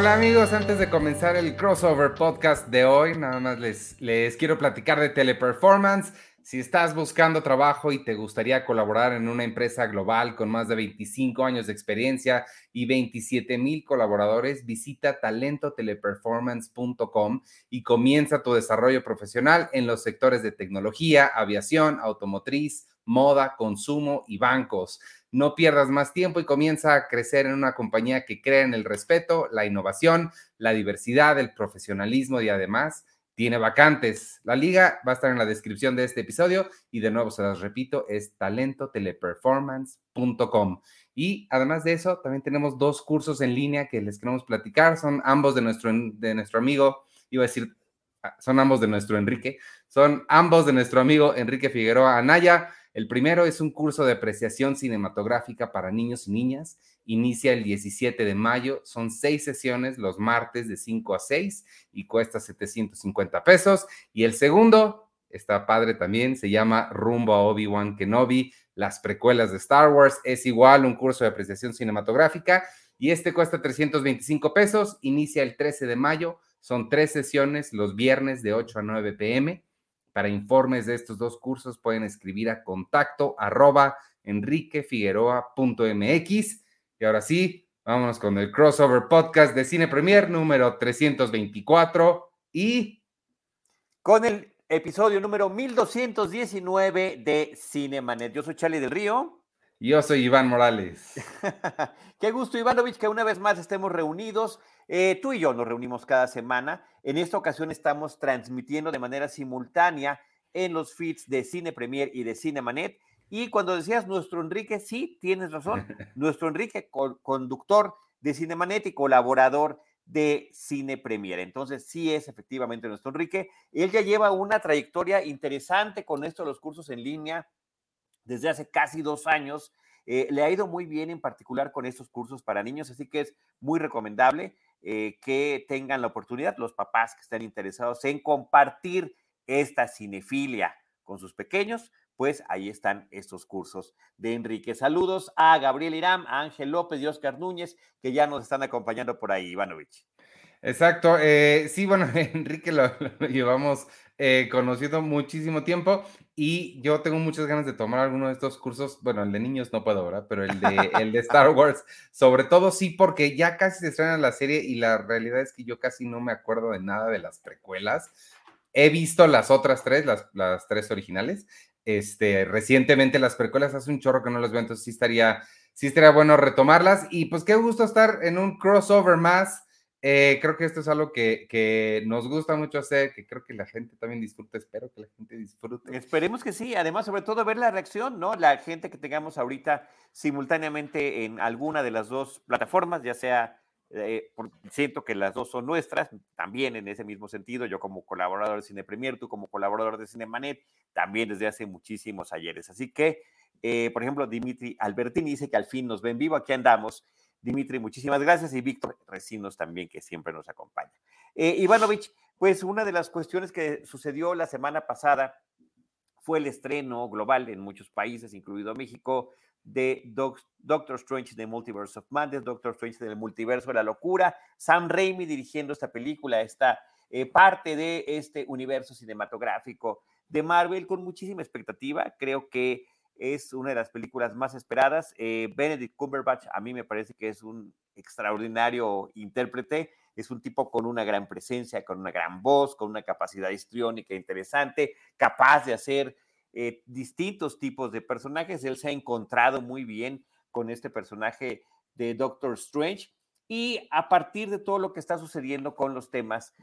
Hola amigos, antes de comenzar el crossover podcast de hoy, nada más les, les quiero platicar de Teleperformance. Si estás buscando trabajo y te gustaría colaborar en una empresa global con más de 25 años de experiencia y 27 mil colaboradores, visita talentoteleperformance.com y comienza tu desarrollo profesional en los sectores de tecnología, aviación, automotriz, moda, consumo y bancos. No pierdas más tiempo y comienza a crecer en una compañía que crea en el respeto, la innovación, la diversidad, el profesionalismo y además tiene vacantes. La liga va a estar en la descripción de este episodio y de nuevo se las repito, es talentoteleperformance.com. Y además de eso, también tenemos dos cursos en línea que les queremos platicar. Son ambos de nuestro, de nuestro amigo, iba a decir, ah, son ambos de nuestro Enrique, son ambos de nuestro amigo Enrique Figueroa Anaya. El primero es un curso de apreciación cinematográfica para niños y niñas. Inicia el 17 de mayo. Son seis sesiones los martes de 5 a 6 y cuesta 750 pesos. Y el segundo, está padre también, se llama Rumbo a Obi-Wan Kenobi, las precuelas de Star Wars. Es igual un curso de apreciación cinematográfica y este cuesta 325 pesos. Inicia el 13 de mayo. Son tres sesiones los viernes de 8 a 9 pm para informes de estos dos cursos pueden escribir a contacto arroba enriquefigueroa.mx. Y ahora sí, vámonos con el crossover podcast de Cine Premier número 324 y... Con el episodio número 1219 de Cinemanet. Yo soy Charlie del Río. Yo soy Iván Morales. Qué gusto, Ivanovich, que una vez más estemos reunidos eh, tú y yo nos reunimos cada semana. En esta ocasión estamos transmitiendo de manera simultánea en los feeds de Cine Premier y de Cinemanet. Y cuando decías nuestro Enrique, sí, tienes razón. nuestro Enrique, conductor de Cinemanet y colaborador de Cine Premier. Entonces, sí es efectivamente nuestro Enrique. Él ya lleva una trayectoria interesante con esto de los cursos en línea desde hace casi dos años. Eh, le ha ido muy bien en particular con estos cursos para niños, así que es muy recomendable. Eh, que tengan la oportunidad, los papás que estén interesados en compartir esta cinefilia con sus pequeños, pues ahí están estos cursos de Enrique. Saludos a Gabriel Irán, a Ángel López y Oscar Núñez, que ya nos están acompañando por ahí, Ivanovich. Exacto. Eh, sí, bueno, Enrique lo, llevamos eh, conocido muchísimo tiempo y yo tengo muchas ganas de tomar alguno de estos cursos. Bueno, el de niños no puedo, ¿verdad? Pero el de, el de Star Wars, sobre todo sí, porque ya casi se estrena la serie y la realidad es que yo casi no me acuerdo de nada de las precuelas. He visto las otras tres, las, las tres originales. Este, recientemente las precuelas hace un chorro que no las veo, entonces sí estaría, sí estaría bueno retomarlas. Y pues qué gusto estar en un crossover más eh, creo que esto es algo que, nos gusta mucho hacer, que creo que la gente también disfruta, espero que la gente disfrute. Esperemos que sí, además sobre todo ver la reacción, ¿no? La gente que tengamos ahorita simultáneamente en alguna de las dos plataformas, ya sea, eh, siento que las dos son nuestras, también en ese mismo sentido, yo como colaborador de Cine Premier, tú como colaborador de Cinemanet, también desde hace muchísimos ayeres. Así que, eh, por ejemplo, Dimitri Albertini dice que al fin nos ven vivo, aquí andamos. Dimitri, muchísimas gracias. Y Víctor Recinos también, que siempre nos acompaña. Eh, Ivanovich, pues una de las cuestiones que sucedió la semana pasada fue el estreno global en muchos países, incluido México, de Doctor Strange The Multiverse of Madness, Doctor Strange del Multiverso de la Locura, Sam Raimi dirigiendo esta película, esta eh, parte de este universo cinematográfico de Marvel con muchísima expectativa. Creo que es una de las películas más esperadas. Eh, Benedict Cumberbatch a mí me parece que es un extraordinario intérprete, es un tipo con una gran presencia, con una gran voz, con una capacidad histriónica interesante, capaz de hacer eh, distintos tipos de personajes. Él se ha encontrado muy bien con este personaje de Doctor Strange y a partir de todo lo que está sucediendo con los temas,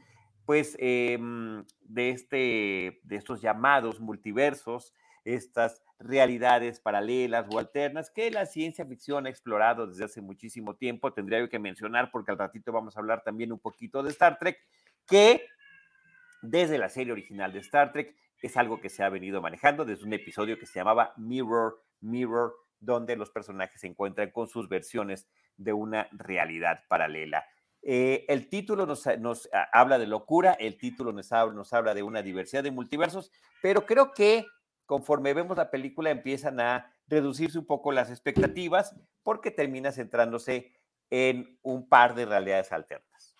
pues em, de, este, de estos llamados multiversos, estas realidades paralelas o alternas que la ciencia ficción ha explorado desde hace muchísimo tiempo. Tendría que mencionar, porque al ratito vamos a hablar también un poquito de Star Trek, que desde la serie original de Star Trek es algo que se ha venido manejando desde un episodio que se llamaba Mirror, Mirror, donde los personajes se encuentran con sus versiones de una realidad paralela. Eh, el título nos, habla de locura, el título nos nos habla de una diversidad de multiversos, pero creo que conforme vemos la película empiezan a reducirse un poco las expectativas porque termina centrándose en un par de realidades alternas.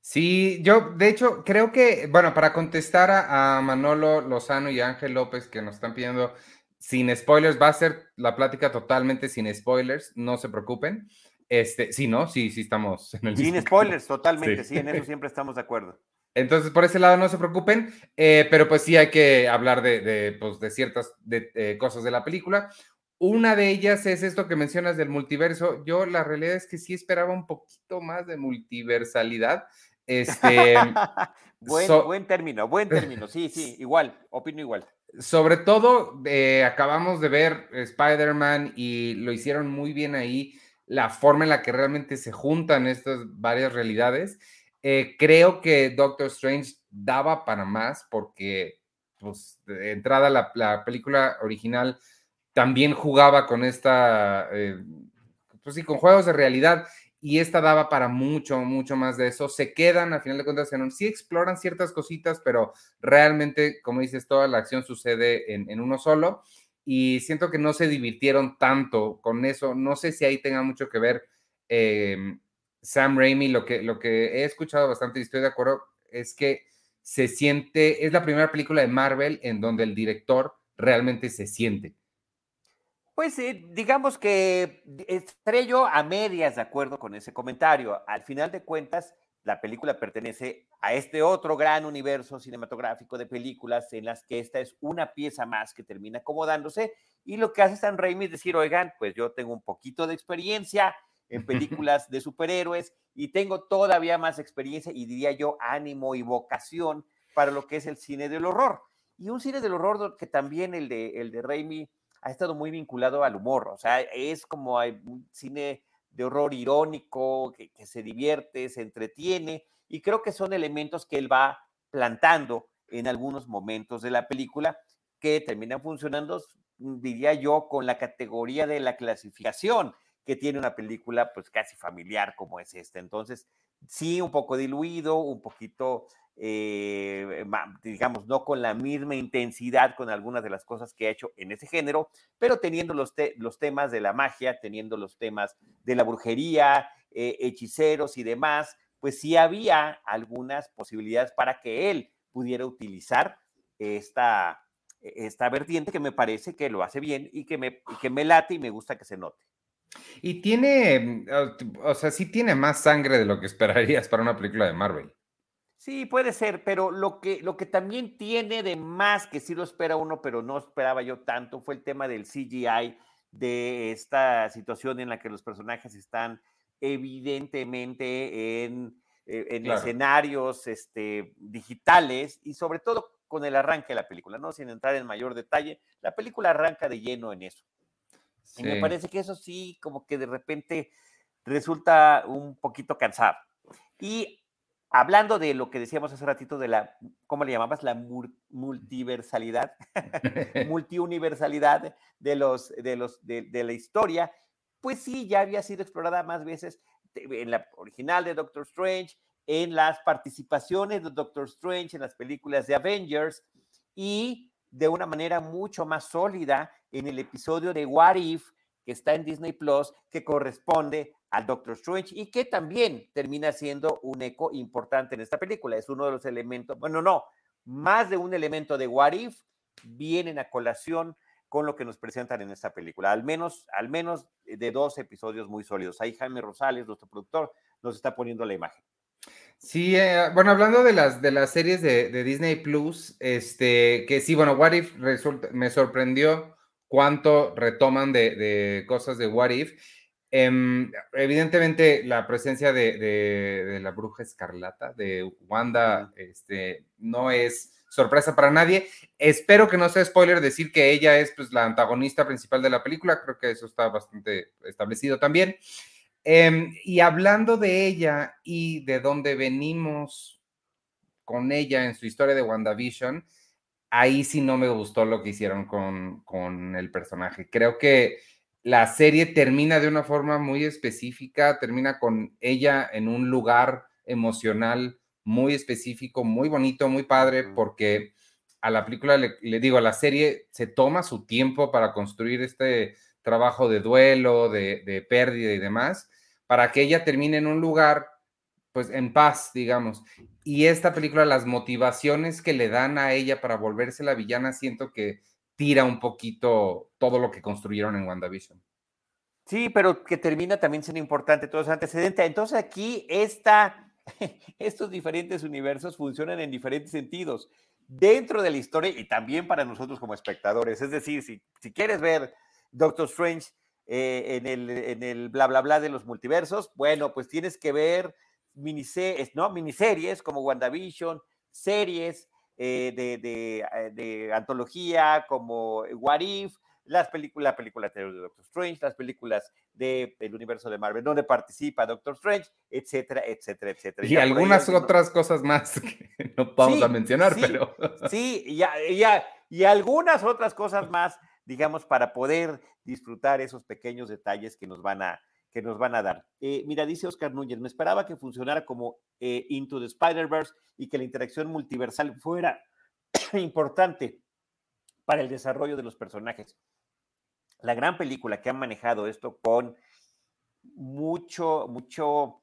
Sí, yo de hecho creo que, bueno, para contestar a, Manolo Lozano y Ángel López que nos están pidiendo sin spoilers, va a ser la plática totalmente sin spoilers, no se preocupen. Este, sí, ¿no? Sí, sí estamos en el Sin spoilers, totalmente, sí. en eso siempre estamos de acuerdo. Entonces, por ese lado no se preocupen, eh, pero pues sí hay que hablar de, de, pues, de ciertas de, eh, cosas de la película. Una de ellas es esto que mencionas del multiverso. Yo la realidad es que sí esperaba un poquito más de multiversalidad. Este, buen, término, buen término. Sí, sí, igual, opino igual. Sobre todo, eh, acabamos de ver Spider-Man y lo hicieron muy bien ahí, la forma en la que realmente se juntan estas varias realidades. Eh, creo que Doctor Strange daba para más porque, pues, de entrada la, película original también jugaba con esta, eh, pues sí, con juegos de realidad y esta daba para mucho, mucho más de eso. Se quedan, a final de cuentas, en un, sí exploran ciertas cositas, pero realmente, como dices, toda la acción sucede en, uno solo y siento que no se divirtieron tanto con eso. No sé si ahí tenga mucho que ver. Em, Sam Raimi, lo que, lo que he escuchado bastante y estoy de acuerdo, es que se siente, es la primera película de Marvel en donde el director realmente se siente. Pues eh, digamos que estaré yo a medias de acuerdo con ese comentario. Al final de cuentas, la película pertenece a este otro gran universo cinematográfico de películas en las que esta es una pieza más que termina acomodándose y lo que hace Sam Raimi es decir, oigan, pues yo tengo un poquito de experiencia, en películas de superhéroes y tengo todavía más experiencia y diría yo ánimo y vocación para lo que es el cine del horror. Y un cine del horror que también el de, el de Raimi ha estado muy vinculado al humor, o sea, es como hay un cine de horror irónico, que, que se divierte, se entretiene, y creo que son elementos que él va plantando en algunos momentos de la película que terminan funcionando, diría yo, con la categoría de la clasificación que tiene una película pues casi familiar como es esta. Entonces, sí, un poco diluido, un poquito, eh, digamos, no con la misma intensidad con algunas de las cosas que ha hecho en ese género, pero teniendo los, los temas de la magia, teniendo los temas de la brujería, eh, hechiceros y demás, pues sí había algunas posibilidades para que él pudiera utilizar esta, esta vertiente que me parece que lo hace bien y que me, que me late y me gusta que se note. Y tiene, mm, o sea, sí tiene más sangre de lo que esperarías para una película de Marvel. Sí, puede ser, pero lo que, lo que también tiene de más, que sí lo espera uno, pero no esperaba yo tanto, fue el tema del CGI, de esta situación en la que los personajes están evidentemente en, eh, en escenarios este, digitales y sobre todo con el arranque de la película, ¿no? Sin entrar en mayor detalle, la película arranca de lleno en eso. Y me parece que eso sí, como que de repente resulta un poquito cansado. Y hablando de lo que decíamos hace ratito de la, ¿cómo le llamabas? La multiversalidad, multiuniversalidad de, los, de, los, de, de, la historia, pues sí, ya había sido explorada más veces en la original de Doctor Strange, en las participaciones de Doctor Strange en las películas de Avengers y de una manera mucho más sólida en el episodio de What If, que está en Disney Plus, que corresponde al Doctor Strange y que también termina siendo un eco importante en esta película. Es uno de los elementos, bueno, no, más de un elemento de What If vienen a colación con lo que nos presentan en esta película, al menos, al menos de dos episodios muy sólidos. Ahí Jaime Rosales, nuestro productor, nos está poniendo la imagen. Sí, eh, bueno, hablando de las, de las series de, Disney Plus, este, que sí, bueno, What If me sorprendió cuánto retoman de, cosas de What If. Em, evidentemente, la presencia de, la bruja escarlata, de Wanda, este, no es sorpresa para nadie. Espero que no sea spoiler decir que ella es pues, la antagonista principal de la película, creo que eso está bastante establecido también. Em, y hablando de ella y de dónde venimos con ella en su historia de WandaVision, ahí sí no me gustó lo que hicieron con, con el personaje. Creo que la serie termina de una forma muy específica, termina con ella en un lugar emocional muy específico, muy bonito, muy padre, porque a la película, le, digo, a la serie se toma su tiempo para construir este trabajo de duelo, de, pérdida y demás, para que ella termine en un lugar, pues en paz, digamos. Y esta película, las motivaciones que le dan a ella para volverse la villana, siento que tira un poquito todo lo que construyeron en WandaVision. Sí, pero que termina también siendo importante todo ese antecedente. Entonces aquí esta, estos diferentes universos funcionan en diferentes sentidos dentro de la historia y también para nosotros como espectadores. Es decir, si quieres ver Doctor Strange eh, en, el, en el bla, bla, bla de los multiversos, bueno, pues tienes que ver miniseries, ¿no? miniseries como WandaVision, series eh, de, de, eh, de, antología como What If, las películas, la película de Doctor Strange, las películas del universo de Marvel, donde participa Doctor Strange, etcétera, etcétera, etcétera. Y, algunas otras cosas más que no vamos a mencionar, pero. Sí, y, ya, y algunas otras cosas más, digamos, para poder disfrutar esos pequeños detalles que nos van a, que nos van a dar. Eh, mira, dice Oscar Núñez, me esperaba que funcionara como eh, Into the Spider-Verse y que la interacción multiversal fuera importante para el desarrollo de los personajes la gran película que han manejado esto con mucho, mucho,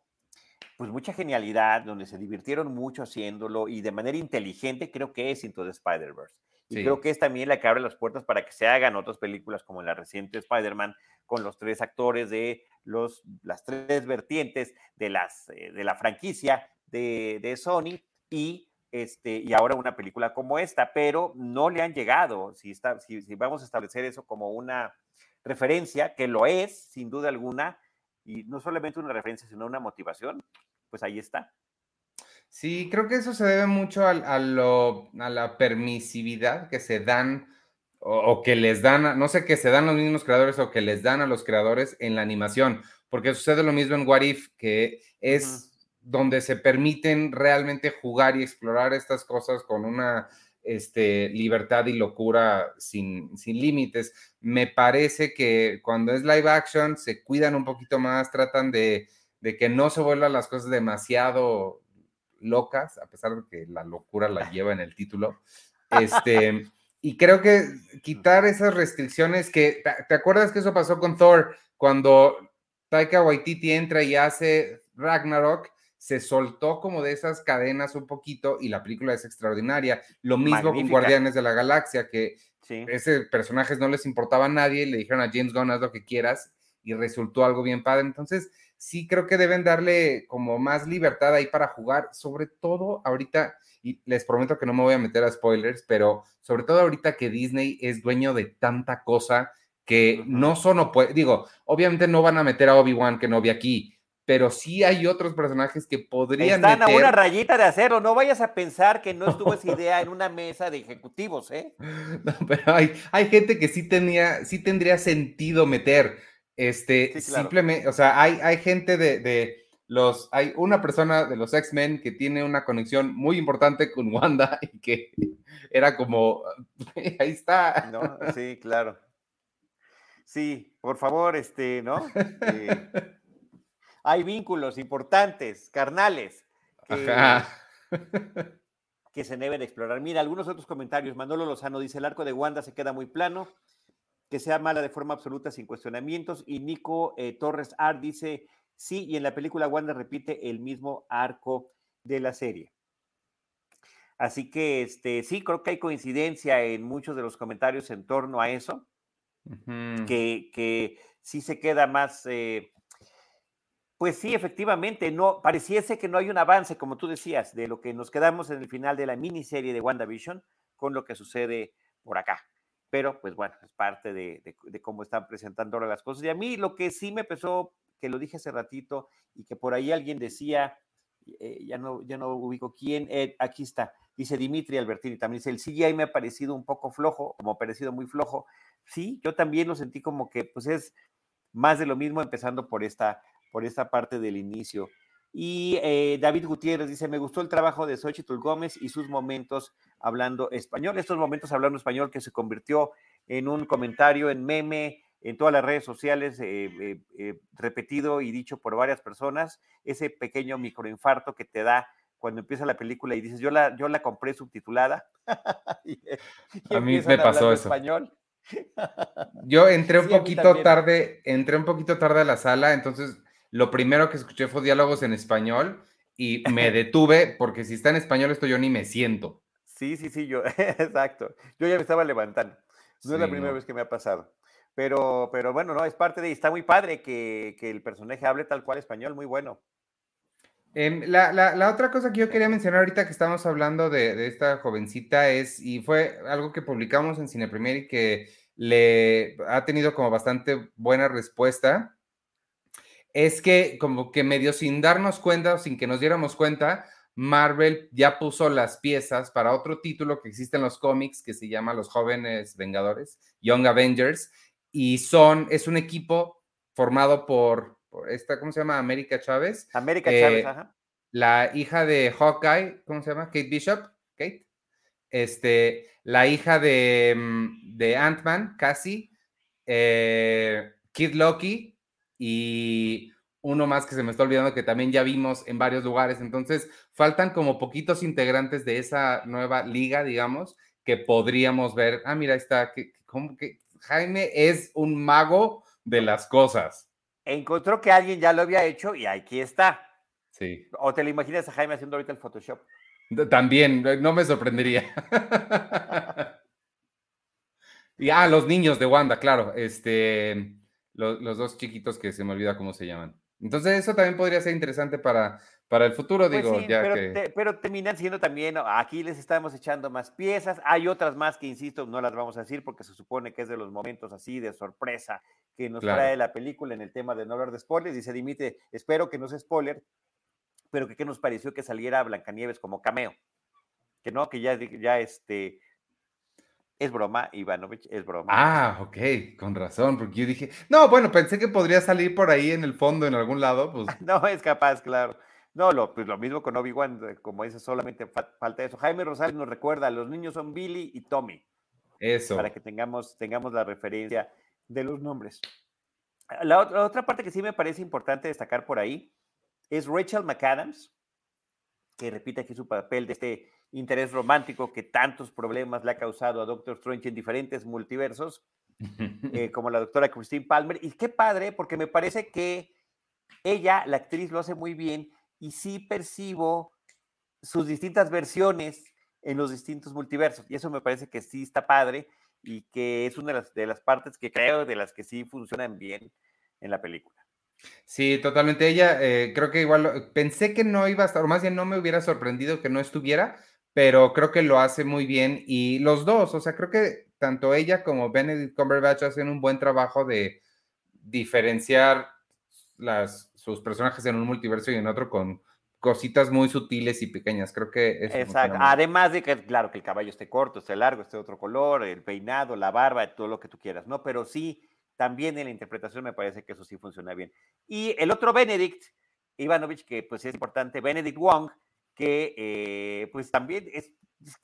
pues mucha genialidad, donde se divirtieron mucho haciéndolo y de manera inteligente, creo que es Into the Spider-Verse. Y creo que es también la que abre las puertas para que se hagan otras películas como la reciente Spider-Man, con los tres actores de los, las tres vertientes de, las, eh, de la franquicia de, de Sony y este, y ahora una película como esta, pero no le han llegado. Si, está, si, vamos a establecer eso como una referencia, que lo es, sin duda alguna, y no solamente una referencia, sino una motivación, pues ahí está. Sí, creo que eso se debe mucho a, a, lo, a la permisividad que se dan o, que les dan, no sé, que se dan los mismos creadores o que les dan a los creadores en la animación, porque sucede lo mismo en What If, que es donde se permiten realmente jugar y explorar estas cosas con una este, libertad y locura sin, sin límites. Me parece que cuando es live action se cuidan un poquito más, tratan de, de que no se vuelvan las cosas demasiado locas, a pesar de que la locura la lleva en el título. Este, y creo que quitar esas restricciones que, ¿te acuerdas que eso pasó con Thor? Cuando Taika Waititi entra y hace Ragnarok, se soltó como de esas cadenas un poquito y la película es extraordinaria. Lo mismo con Guardianes de la Galaxia, que ese personaje no les importaba a nadie, le dijeron a James Gunn haz lo que quieras y resultó algo bien padre. Entonces, sí creo que deben darle como más libertad ahí para jugar, sobre todo ahorita, y les prometo que no me voy a meter a spoilers, pero sobre todo ahorita que Disney es dueño de tanta cosa que no son, digo, obviamente no van a meter a Obi-Wan que no vi aquí, pero sí hay otros personajes que podrían Están a una rayita de acero, no vayas a pensar que no estuvo esa idea en una mesa de ejecutivos, ¿eh? No, pero hay, hay gente que sí tenía, sí tendría sentido meter, este, simplemente, o sea, hay, hay gente de, de los, hay una persona de los X-Men que tiene una conexión muy importante con Wanda y que era como, ahí está. No, sí, claro. Sí, por favor, este, ¿no? Eh, hay vínculos importantes, carnales, que, se deben explorar. Mira, algunos otros comentarios. Manolo Lozano dice, el arco de Wanda se queda muy plano, que sea mala de forma absoluta sin cuestionamientos. Y Nico eh, Torres Art dice, sí, y en la película Wanda repite el mismo arco de la serie. Así que este, sí, creo que hay coincidencia en muchos de los comentarios en torno a eso, que, que, sí se queda más... Eh, pues sí, efectivamente, no pareciese que no hay un avance, como tú decías, de lo que nos quedamos en el final de la miniserie de WandaVision con lo que sucede por acá. Pero, pues bueno, es parte de, cómo están presentando ahora las cosas. Y a mí lo que sí me pesó, que lo dije hace ratito, y que por ahí alguien decía, eh, ya, no, ya no ubico quién, eh, aquí está, dice Dimitri Albertini, también dice, el CGI me ha parecido un poco flojo, como ha parecido muy flojo. Sí, yo también lo sentí como que, pues es más de lo mismo, empezando por esta por esta parte del inicio. Y eh, David Gutiérrez dice, me gustó el trabajo de Xochitl Gómez y sus momentos hablando español, estos momentos hablando español que se convirtió en un comentario, en meme, en todas las redes sociales, eh, eh, repetido y dicho por varias personas, ese pequeño microinfarto que te da cuando empieza la película y dices, yo la, yo la compré subtitulada. a mí me pasó eso. Español. Yo entré un poquito tarde, entré un poquito tarde a la sala, entonces lo primero que escuché fue diálogos en español y me detuve porque si está en español esto yo ni me siento. Sí, sí, sí, yo, exacto. Yo ya me estaba levantando. No es la primera vez que me ha pasado. Pero, pero bueno, no, es parte de, está muy padre que, que el personaje hable tal cual español, muy bueno. Em, la, la, la, otra cosa que yo quería mencionar ahorita que estamos hablando de, de, esta jovencita es, y fue algo que publicamos en Cine Premier y que le ha tenido como bastante buena respuesta, es que como que medio sin darnos cuenta o sin que nos diéramos cuenta, Marvel ya puso las piezas para otro título que existe en los cómics que se llama Los Jóvenes Vengadores, Young Avengers, y son, es un equipo formado por, por esta, ¿cómo se llama? América Chávez. América eh, Chávez, ajá. La hija de Hawkeye, ¿cómo se llama? Kate Bishop, Kate. Este, la hija de, mm, de Ant-Man, Cassie, eh, Kid Loki y uno más que se me está olvidando que también ya vimos en varios lugares. Entonces, faltan como poquitos integrantes de esa nueva liga, digamos, que podríamos ver. Ah, mira, está, que, como que Jaime es un mago de las cosas. Encontró que alguien ya lo había hecho y aquí está. Sí. ¿O te lo imaginas a Jaime haciendo ahorita el Photoshop? También, no me sorprendería. y ah, los niños de Wanda, claro. Este, los, los dos chiquitos que se me olvida cómo se llaman. Entonces, eso también podría ser interesante para, para el futuro, pues digo, ya pero, que... pero terminan siendo también, aquí les estamos echando más piezas, hay otras más que, insisto, no las vamos a decir porque se supone que es de los momentos así de sorpresa que nos claro. trae la película en el tema de no hablar de spoilers, y se dimite, espero que no sea spoiler, pero que qué nos pareció que saliera Blancanieves como cameo, que no, que ya, ya este, es broma, Ivanovich, es broma. Ah, ok, con razón, porque yo dije, no, bueno, pensé que podría salir por ahí en el fondo, en algún lado, pues. no, es capaz, claro. No, lo, pues lo mismo con Obi-Wan, eh, como dice, solamente fa falta eso. Jaime Rosales nos recuerda, los niños son Billy y Tommy. Eso. Para que tengamos, tengamos la referencia de los nombres. La otra, la otra parte que sí me parece importante destacar por ahí es Rachel McAdams, que repite aquí su papel de este interés romántico que tantos problemas le ha causado a Doctor Strange en diferentes multiversos, eh, como la doctora Christine Palmer. Y qué padre, porque me parece que ella, la actriz, lo hace muy bien y sí percibo sus distintas versiones en los distintos multiversos. Y eso me parece que sí está padre y que es una de las, de las partes que creo de las que sí funcionan bien en la película. Sí, totalmente. Ella, eh, creo que igual, pensé que no iba a estar, o más bien no me hubiera sorprendido que no estuviera, pero creo que lo hace muy bien y los dos, o sea, creo que tanto ella como Benedict Cumberbatch hacen un buen trabajo de diferenciar las, sus personajes en un multiverso y en otro con cositas muy sutiles y pequeñas. Creo que eso Exacto. Además de que, claro, que el caballo esté corto, esté largo, esté de otro color, el peinado, la barba, todo lo que tú quieras, ¿no? Pero sí, también en la interpretación me parece que eso sí funciona bien. Y el otro Benedict Ivanovich, que pues es importante, Benedict Wong, que eh, pues también es,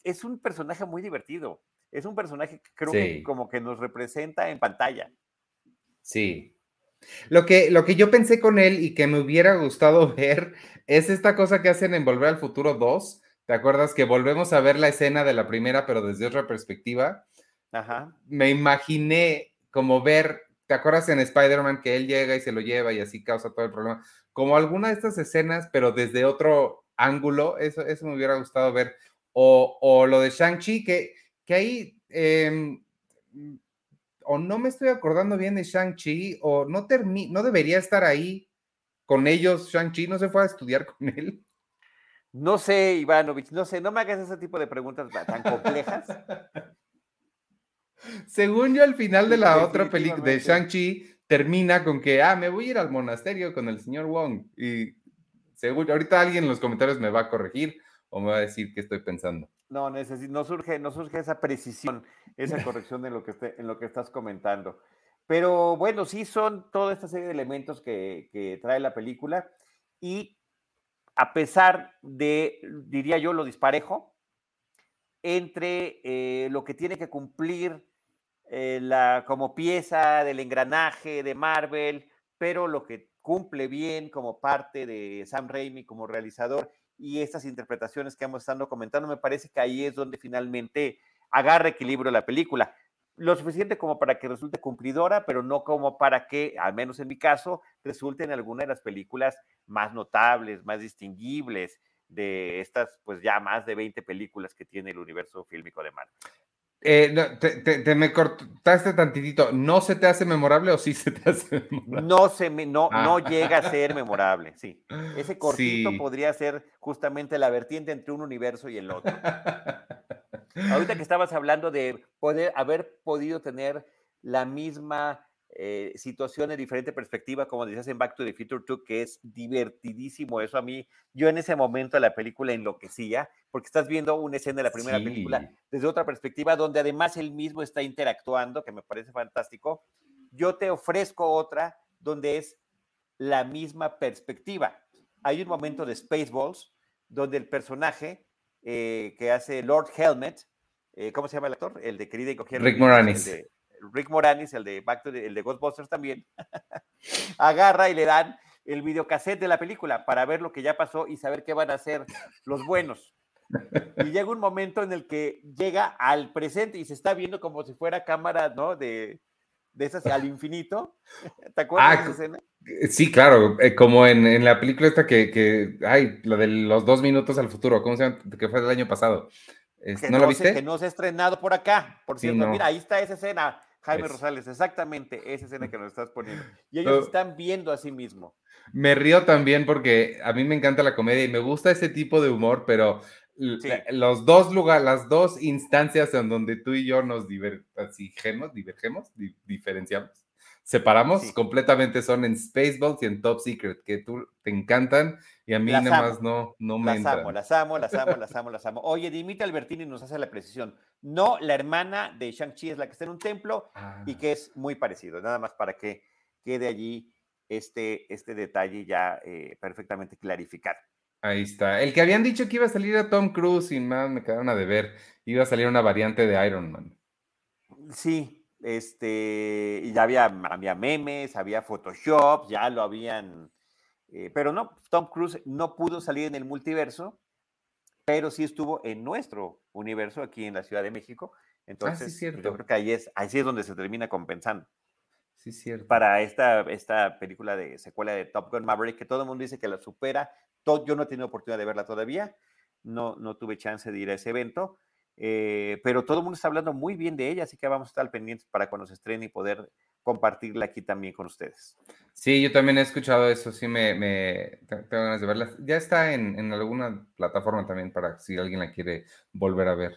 es un personaje muy divertido. Es un personaje que creo sí. que como que nos representa en pantalla. Sí. Lo que, lo que yo pensé con él y que me hubiera gustado ver es esta cosa que hacen en Volver al Futuro 2. ¿Te acuerdas que volvemos a ver la escena de la primera, pero desde otra perspectiva? Ajá. Me imaginé como ver, ¿te acuerdas en Spider-Man que él llega y se lo lleva y así causa todo el problema? Como alguna de estas escenas, pero desde otro ángulo, eso, eso me hubiera gustado ver. O, o lo de Shang-Chi, que, que ahí, eh, o no me estoy acordando bien de Shang-Chi, o no, no debería estar ahí con ellos, Shang-Chi, no se fue a estudiar con él. No sé, Ivanovich, no sé, no me hagas ese tipo de preguntas tan complejas. Según yo, al final de la otra película de Shang-Chi, termina con que, ah, me voy a ir al monasterio con el señor Wong. Y Seguro, ahorita alguien en los comentarios me va a corregir o me va a decir qué estoy pensando. No, no surge, no surge esa precisión, esa corrección en lo que, esté, en lo que estás comentando. Pero bueno, sí son toda esta serie de elementos que, que trae la película y a pesar de, diría yo, lo disparejo entre eh, lo que tiene que cumplir eh, la, como pieza del engranaje de Marvel, pero lo que cumple bien como parte de Sam Raimi como realizador y estas interpretaciones que hemos estado comentando, me parece que ahí es donde finalmente agarra equilibrio la película. lo suficiente como para que resulte cumplidora, pero no como para que, al menos en mi caso, resulte en alguna de las películas más notables, más distinguibles de estas, pues ya más de 20 películas que tiene el universo fílmico de Marvel. Eh, te, me cortaste tantitito. ¿No se te hace memorable o sí se te hace memorable? No, se me, no, no ah. llega a ser memorable, sí. Ese cortito podría ser justamente la vertiente entre un universo y el otro. Ahorita que estabas hablando de poder haber podido tener la misma eh, situación en diferente perspectiva, como decías en Back to the Future 2, que es divertidísimo eso a mí. Yo en ese momento la película enloquecía, porque estás viendo una escena de la primera película desde otra perspectiva, donde además él mismo está interactuando, que me parece fantástico. Yo te ofrezco otra donde es la misma perspectiva. Hay un momento de Spaceballs donde el personaje eh, que hace Lord Helmet, eh, ¿cómo se llama el actor? El de Querida y Rick Moranis. Rick Moranis, el de, Back el de Ghostbusters también, agarra y le dan el videocassette de la película para ver lo que ya pasó y saber qué van a hacer los buenos. Y llega un momento en el que llega al presente y se está viendo como si fuera cámara, ¿no? De, de esas al infinito. ¿Te acuerdas de esa ah, escena? Sí, claro, eh, como en, la película esta que, que, ay, lo de los dos minutos al futuro, ¿cómo se llama? Que fue el año pasado. ¿No, lo viste? que no se ha estrenado por acá, por cierto. Mira, ahí está esa escena Jaime Rosales, exactamente esa escena que nos estás poniendo. Y ellos están viendo a sí mismo. Me río también porque a mí me encanta la comedia y me gusta ese tipo de humor, pero los dos lugares, las dos instancias en donde tú y yo nos divergemos, divergemos, diferenciamos, separamos completamente son en Spaceballs y en Top Secret, que tú te encantan y a mí nada más no, no me las amo, las amo, las amo, las amo, las amo. Oye, Dimita Albertini nos hace la precisión. No, la hermana de Shang-Chi es la que está en un templo y ah. que es muy parecido. Nada más para que quede allí este, este detalle ya eh, perfectamente clarificado. Ahí está. El que habían dicho que iba a salir a Tom Cruise, sin más, me quedaron a deber. Iba a salir una variante de Iron Man. Sí, este, y ya había, había memes, había Photoshop, ya lo habían eh, pero no, Tom Cruise no pudo salir en el multiverso, pero sí estuvo en nuestro universo aquí en la Ciudad de México. Ah, Entonces, yo creo que ahí es, ahí sí es donde se termina compensando. Sí, cierto. Para esta, esta película de secuela de Top Gun Maverick, que todo el mundo dice que la supera. yo no he tenido oportunidad de verla todavía, no, no tuve chance de ir a ese evento, eh, pero todo el mundo está hablando muy bien de ella, así que vamos a estar pendientes para cuando se estrene y poder compartirla aquí también con ustedes. Sí, yo también he escuchado eso, sí me, me tengo ganas de verla. Ya está en, en, alguna plataforma también para si alguien la quiere volver a ver.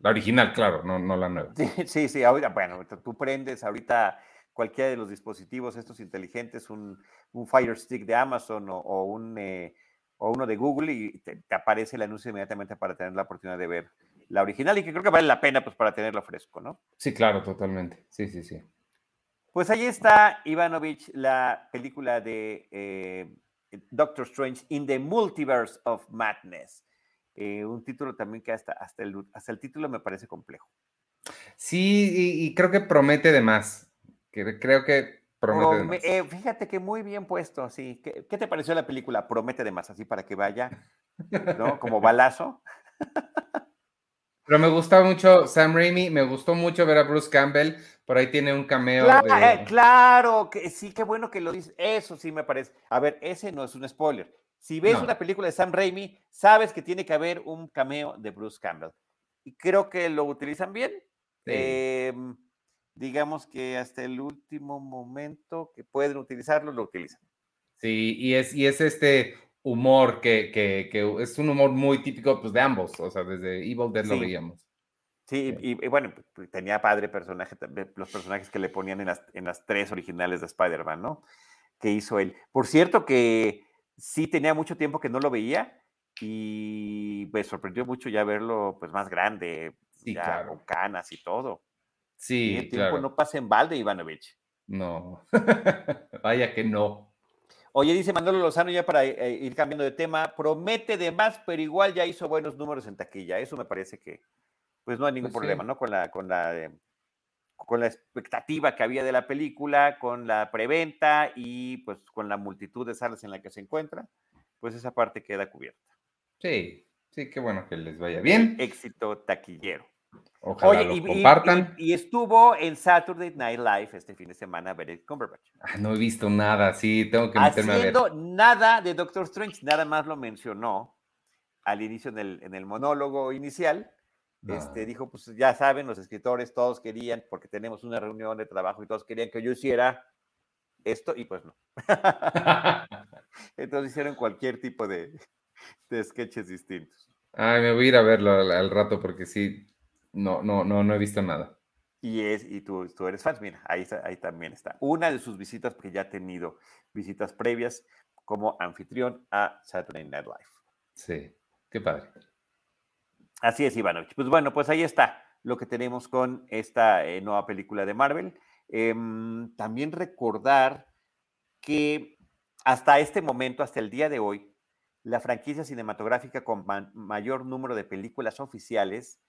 La original, claro, no, no la nueva. Sí, sí, sí, ahorita, bueno, tú prendes ahorita cualquiera de los dispositivos estos inteligentes, un, un Fire Stick de Amazon o, un, eh, o uno de Google y te, te, aparece el anuncio inmediatamente para tener la oportunidad de ver la original y que creo que vale la pena pues para tenerlo fresco, ¿no? Sí, claro, totalmente. Sí, sí, sí. Pues ahí está, Ivanovich, la película de eh, Doctor Strange in the Multiverse of Madness. Eh, un título también que hasta, hasta, el, hasta el título me parece complejo. Sí, y, creo que promete de más. creo que promete de más. Eh, fíjate que muy bien puesto, sí. ¿Qué, ¿Qué, te pareció la película? Promete de más, así para que vaya, ¿no? Como balazo. Pero me gusta mucho Sam Raimi, me gustó mucho ver a Bruce Campbell, por ahí tiene un cameo. Claro, eh, que sí, qué bueno que lo dices. Eso sí me parece. A ver, ese no es un spoiler. Si ves una película de Sam Raimi, sabes que tiene que haber un cameo de Bruce Campbell. Y creo que lo utilizan bien. Em, digamos que hasta el último momento que pueden utilizarlo, lo utilizan. Sí, y es, y es este humor que, que, que, es un humor muy típico pues, de ambos, o sea, desde Evil Dead lo veíamos. Sí, y, bueno, pues, tenía padre personaje, los personajes que le ponían en las, en las tres originales de Spider-Man, ¿no? Que hizo él. Por cierto que sí tenía mucho tiempo que no lo veía y me sorprendió mucho ya verlo pues más grande, ya con canas y todo. Sí, el tiempo no pasa en balde, Ivanovich. No, vaya que no. Oye, dice Manolo Lozano, ya para eh, ir cambiando de tema, promete de más, pero igual ya hizo buenos números en taquilla. Eso me parece que, pues no hay ningún pues problema, ¿no? Con la, con la, eh, con la expectativa que había de la película, con la preventa y pues con la multitud de salas en la que se encuentra, pues esa parte queda cubierta. Sí, sí, qué bueno que les vaya bien. Éxito taquillero. Ojalá lo compartan. Y, estuvo en Saturday Night Live este fin de semana Benedict Cumberbatch. Ah, no he visto nada, sí, tengo que meterme a ver. nada de Doctor Strange, nada más lo mencionó al inicio en el, en el monólogo inicial. Este, dijo, pues ya saben, los escritores todos querían, porque tenemos una reunión de trabajo y todos querían que yo hiciera esto, y pues no. Entonces hicieron cualquier tipo de, de sketches distintos. Ay, me voy a ir a verlo al rato porque sí, no, no, no, no he visto nada. Y, es, y tú, tú eres fan, mira, ahí, ahí también está. Una de sus visitas, porque ya ha tenido visitas previas como anfitrión a Saturday Night Live. Sí, qué padre. Así es, Ivanovich. Pues bueno, pues ahí está lo que tenemos con esta eh, nueva película de Marvel. Em, también recordar que hasta este momento, hasta el día de hoy, la franquicia cinematográfica con mayor número de películas oficiales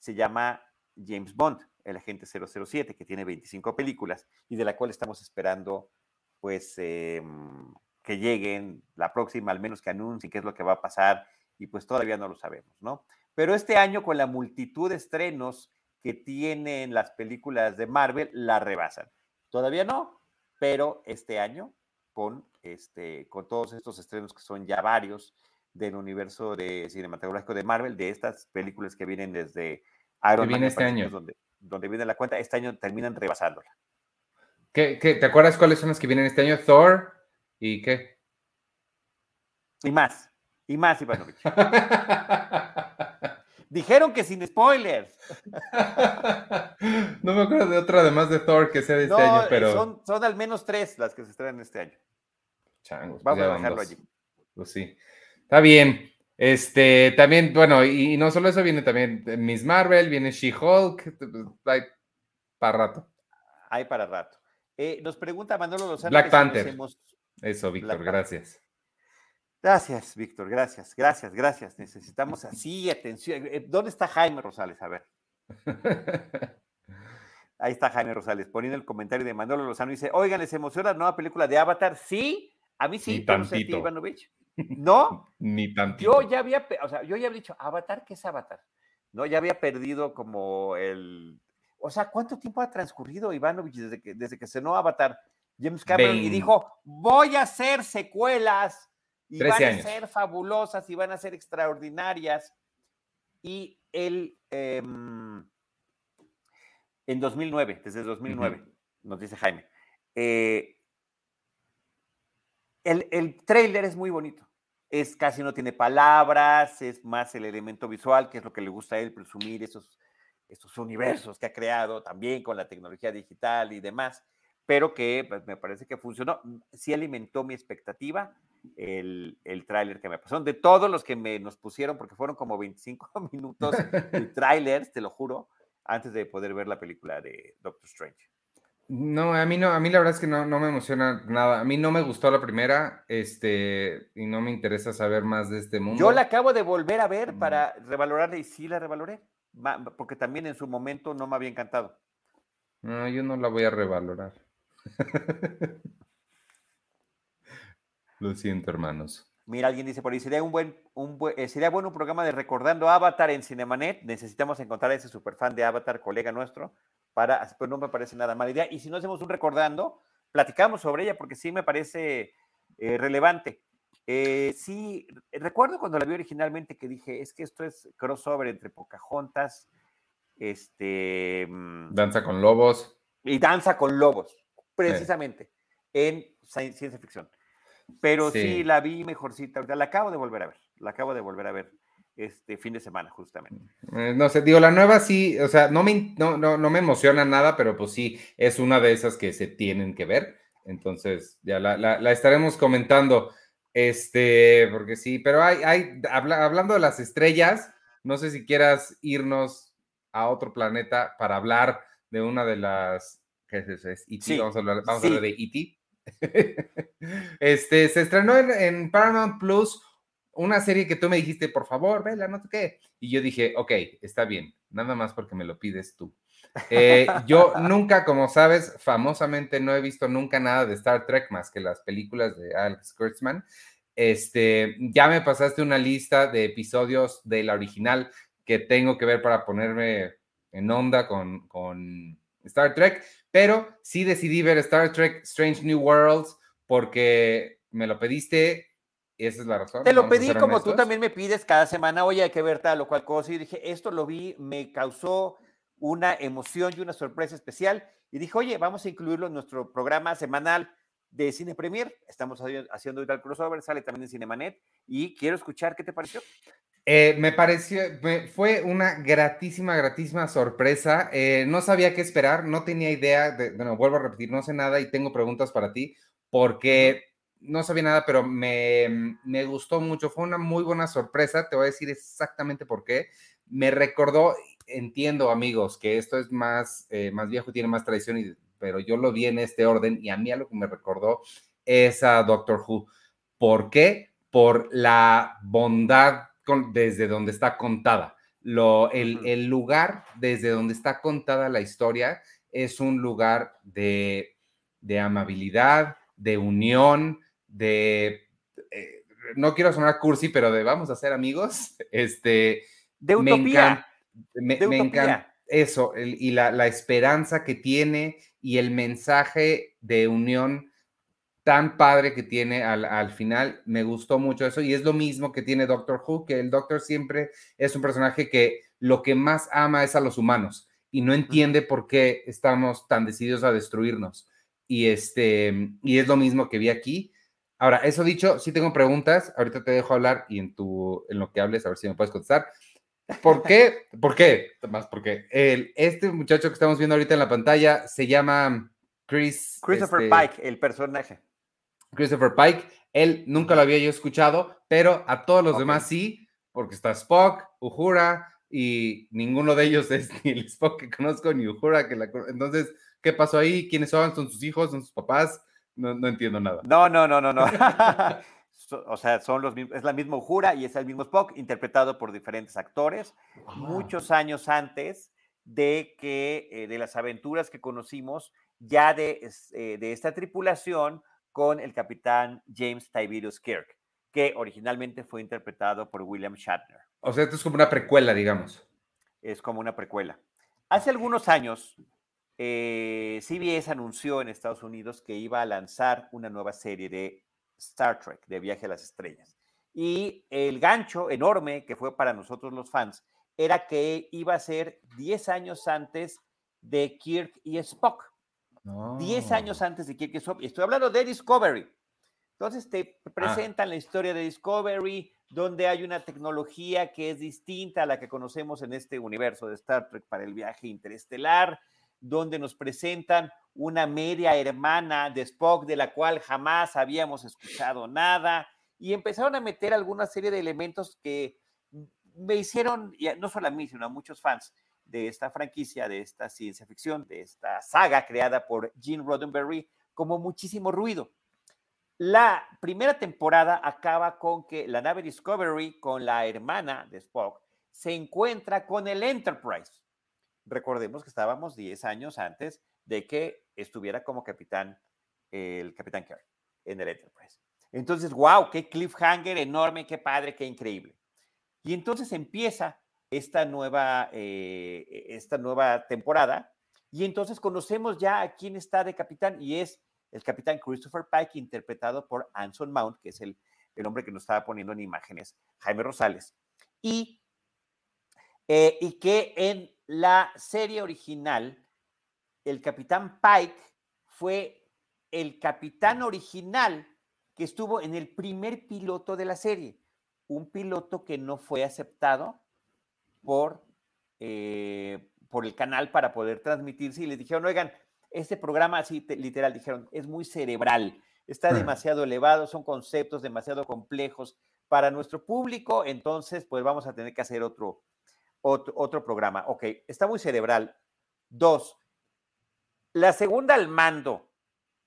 se llama James Bond, el agente 007, que tiene 25 películas y de la cual estamos esperando pues em, que lleguen la próxima, al menos que anuncien qué es lo que va a pasar y pues todavía no lo sabemos, ¿no? Pero este año con la multitud de estrenos que tienen las películas de Marvel, la rebasan. Todavía no, pero este año con, este, con todos estos estrenos que son ya varios, del universo de cinematográfico de Marvel, de estas películas que vienen desde Iron Man. este año. Donde, donde viene la cuenta, este año terminan rebasándola. ¿Qué, qué, te acuerdas cuáles son las que vienen este año? Thor y qué? Y más, y más, Ivanovich. Dijeron que sin spoilers. no me acuerdo de otra además de Thor que sea de este año, pero. Son, son al menos tres las que se estrenan este año. Changos, pues Vamos a dejarlo allí. Pues sí. Está bien. Este, también, bueno, y, no solo eso, viene también Miss Marvel, viene She-Hulk, hay para rato. Hay para rato. Eh, nos pregunta Manolo Lozano. Black Panther. Eso, Víctor, gracias. Gracias, Víctor, gracias, gracias, gracias. Necesitamos así atención. Eh, ¿Dónde está Jaime Rosales? A ver. Ahí está Jaime Rosales poniendo el comentario de Manolo Lozano. Dice, oigan, ¿les emociona la nueva película de Avatar? Sí, a mí sí, pero Ivanovich. No. Ni tantito. Yo ya había, o sea, yo ya había dicho, Avatar, ¿qué es Avatar? No, ya había perdido como el. O sea, ¿cuánto tiempo ha transcurrido Ivanovich desde que, desde que cenó Avatar? James Cameron y dijo, voy a hacer secuelas y van a ser fabulosas y van a ser extraordinarias. Y él, em, en 2009, desde 2009, nos dice Jaime, eh, el, el trailer es muy bonito. Es casi no tiene palabras, es más el elemento visual, que es lo que le gusta a él, presumir esos, esos universos que ha creado también con la tecnología digital y demás, pero que pues, me parece que funcionó. Sí alimentó mi expectativa el, el tráiler que me pasó. De todos los que me, nos pusieron, porque fueron como 25 minutos de trailers, te lo juro, antes de poder ver la película de Doctor Strange. No, a mí no, a mí la verdad es que no, no me emociona nada. A mí no me gustó la primera, este, y no me interesa saber más de este mundo. Yo la acabo de volver a ver para revalorarla y sí la revaloré, porque también en su momento no me había encantado. No, yo no la voy a revalorar. Lo siento, hermanos. Mira, alguien dice por ahí, sería un buen, un eh, sería bueno un programa de recordando Avatar en Cinemanet. Necesitamos encontrar a ese superfan de Avatar, colega nuestro, para, pues no me parece nada mala idea. Y si no hacemos un recordando, platicamos sobre ella porque sí me parece eh, relevante. Eh, sí, recuerdo cuando la vi originalmente que dije, es que esto es crossover entre Pocahontas, este... Mm, danza con lobos. Y danza con lobos, precisamente, en ciencia ficción. Pero sí. la vi mejorcita, la acabo de volver a ver, la acabo de volver a ver este fin de semana, justamente. Eh, no sé, digo, la nueva sí, o sea, no me, no, no, me emociona nada, pero pues sí, es una de esas que se tienen que ver. Entonces, ya la, estaremos comentando. Este, porque sí, pero hay, hay hablando de las estrellas, no sé si quieras irnos a otro planeta para hablar de una de las. ¿Qué es eso? ¿Es E.T.? Vamos a hablar, vamos a hablar de E.T. este, se estrenó en, en Paramount Plus una serie que tú me dijiste, por favor, vela, no sé qué. Y yo dije, ok, está bien, nada más porque me lo pides tú. Eh, yo nunca, como sabes, famosamente no he visto nunca nada de Star Trek más que las películas de Alex Kurtzman. Este, ya me pasaste una lista de episodios de la original que tengo que ver para ponerme en onda con, con Star Trek, pero sí decidí ver Star Trek Strange New Worlds porque me lo pediste. Esa es la razón. Te lo pedí como tú también me pides cada semana, oye, hay que ver tal o cual cosa. Y dije, esto lo vi, me causó una emoción y una sorpresa especial. Y dije, oye, vamos a incluirlo en nuestro programa semanal de Cine Premier. Estamos haciendo el crossover, sale también en Cinemanet. Y quiero escuchar qué te pareció. Eh, me pareció, fue una gratísima, gratísima sorpresa. Eh, no sabía qué esperar, no tenía idea, de, bueno, vuelvo a repetir, no sé nada y tengo preguntas para ti, porque no sabía nada, pero me, me gustó mucho. Fue una muy buena sorpresa, te voy a decir exactamente por qué. Me recordó, entiendo amigos, que esto es más, eh, más viejo y tiene más tradición, pero yo lo vi en este orden y a mí algo que me recordó es a Doctor Who. ¿Por qué? Por la bondad desde donde está contada. Lo, el, lugar desde donde está contada la historia es un lugar de, amabilidad, de unión, de... Eh, no quiero sonar cursi, pero de vamos a ser amigos. Este, de utopía. Me, encanta eso y la, la, esperanza que tiene y el mensaje de unión tan padre que tiene al, final. Me gustó mucho eso y es lo mismo que tiene Doctor Who, que el Doctor siempre es un personaje que lo que más ama es a los humanos y no entiende por qué estamos tan decididos a destruirnos. Y, este, y es lo mismo que vi aquí. Ahora, eso dicho, sí tengo preguntas. Ahorita te dejo hablar y en, tu, en lo que hables, a ver si me puedes contestar. ¿Por qué? ¿Por qué? Más porque el, este muchacho que estamos viendo ahorita en la pantalla se llama Chris. Christopher este Pike, el personaje. Christopher Pike. Él nunca lo había yo escuchado, pero a todos los demás sí, porque está Spock, Uhura, y ninguno de ellos es ni el Spock que conozco, ni Uhura que la Entonces, ¿qué pasó ahí? ¿Quiénes son? ¿Son sus hijos? ¿Son sus papás? No, no entiendo nada. No, no, no, no, no. o sea, son los mismos, es la misma Uhura y es el mismo Spock, interpretado por diferentes actores, ah. muchos años antes de que eh, de las aventuras que conocimos ya de, eh, de esta tripulación con el capitán James Tiberius Kirk, que originalmente fue interpretado por William Shatner. O sea, esto es como una precuela, digamos. Es como una precuela. Hace algunos años, eh, CBS anunció en Estados Unidos que iba a lanzar una nueva serie de Star Trek, de Viaje a las Estrellas. Y el gancho enorme que fue para nosotros los fans era que iba a ser 10 años antes de Kirk y Spock. 10 años antes de Kirk y Estoy hablando de Discovery. Entonces te ah. presentan la historia de Discovery, donde hay una tecnología que es distinta a la que conocemos en este universo de Star Trek para el viaje interestelar, donde nos presentan una media hermana de Spock de la cual jamás habíamos escuchado nada, y empezaron a meter alguna serie de elementos que me hicieron, no solo a mí, sino a muchos fans, de esta franquicia, de esta ciencia ficción, de esta saga creada por Gene Roddenberry, como muchísimo ruido. La primera temporada acaba con que la nave Discovery, con la hermana de Spock, se encuentra con el Enterprise. Recordemos que estábamos 10 años antes de que estuviera como capitán el capitán Kirk en el Enterprise. Entonces, wow, qué cliffhanger enorme, qué padre, qué increíble. Y entonces empieza esta nueva, eh, e, esta nueva temporada. Y entonces conocemos ya a quién está de capitán y es el capitán Christopher Pike, interpretado por Anson Mount, que es el, el hombre que nos estaba poniendo en imágenes, Jaime Rosales. Y, eh, y que en la serie original, el capitán Pike fue el capitán original que estuvo en el primer piloto de la serie, un piloto que no fue aceptado por, eh, por el canal para poder transmitirse y les dijeron, oigan, este programa así literal, dijeron, es muy cerebral, está demasiado elevado, son conceptos demasiado complejos para nuestro público, entonces pues vamos a tener que hacer otro, otro, otro programa. Ok, está muy cerebral. Dos, la segunda al mando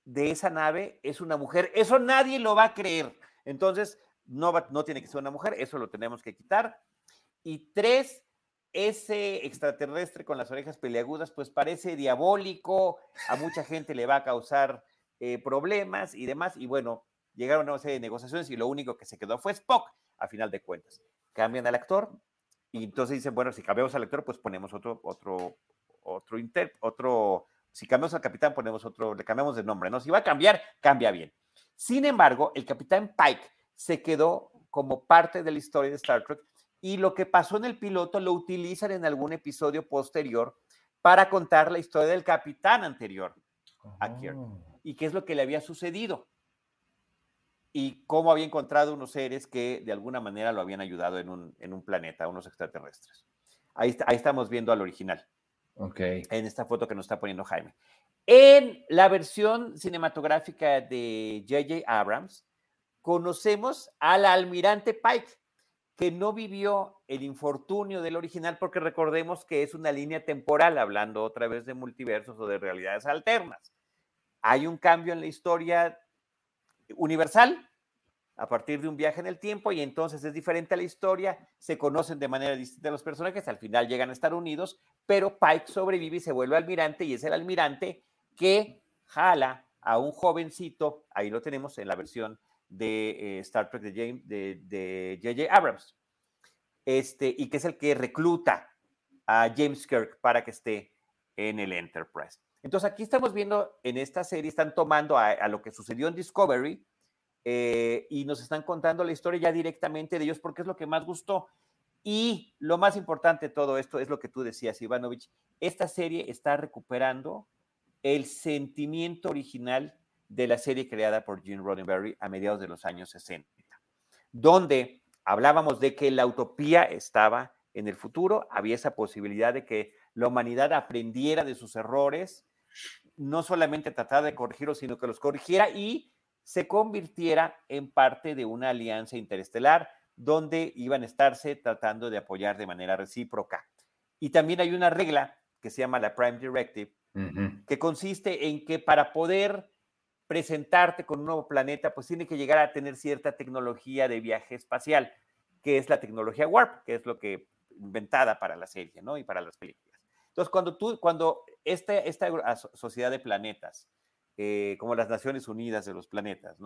de esa nave es una mujer. Eso nadie lo va a creer. Entonces, no, no tiene que ser una mujer, eso lo tenemos que quitar. Y tres, ese extraterrestre con las orejas peleagudas, pues parece diabólico, a mucha gente le va a causar eh, problemas y demás. Y bueno, llegaron a una serie de negociaciones y lo único que se quedó fue Spock, a final de cuentas. Cambian al actor Y entonces dicen, bueno, si cambiamos al lector, pues ponemos otro, otro, otro, inter, otro, si cambiamos al capitán, ponemos otro, le cambiamos de nombre, ¿no? Si va a cambiar, cambia bien. Sin embargo, el capitán Pike se quedó como parte de la historia de Star Trek y lo que pasó en el piloto lo utilizan en algún episodio posterior para contar la historia del capitán anterior a Kirk oh. y qué es lo que le había sucedido y cómo había encontrado unos seres que de alguna manera lo habían ayudado en un, en un planeta, unos extraterrestres. Ahí, ahí estamos viendo al original. Ok. En esta foto que nos está poniendo Jaime. En la versión cinematográfica de J.J. Abrams, conocemos al almirante Pike, que no vivió el infortunio del original, porque recordemos que es una línea temporal, hablando otra vez de multiversos o de realidades alternas. Hay un cambio en la historia universal a partir de un viaje en el tiempo y entonces es diferente a la historia, se conocen de manera distinta los personajes, al final llegan a estar unidos, pero Pike sobrevive y se vuelve almirante y es el almirante que jala a un jovencito, ahí lo tenemos en la versión de eh, Star Trek de J.J. Abrams, este, y que es el que recluta a James Kirk para que esté en el Enterprise. Entonces aquí estamos viendo en esta serie, están tomando a, lo que sucedió en Discovery eh, y nos están contando la historia ya directamente de ellos porque es lo que más gustó. Y lo más importante de todo esto es lo que tú decías, Ivanovich, esta serie está recuperando el sentimiento original de la serie creada por Gene Roddenberry a mediados de los años 60, donde hablábamos de que la utopía estaba en el futuro, había esa posibilidad de que la humanidad aprendiera de sus errores no solamente tratara de corregirlos, sino que los corrigiera y se convirtiera en parte de una alianza interestelar donde iban a estarse tratando de apoyar de manera recíproca. Y también hay una regla que se llama la Prime Directive, que consiste en que para poder presentarte con un nuevo planeta, pues tiene que llegar a tener cierta tecnología de viaje espacial, que es la tecnología Warp, que es lo que inventada para la serie, ¿no? Y para las películas. Entonces, cuando tú, cuando esta, esta sociedad de planetas, eh, como las Naciones Unidas de los planetas.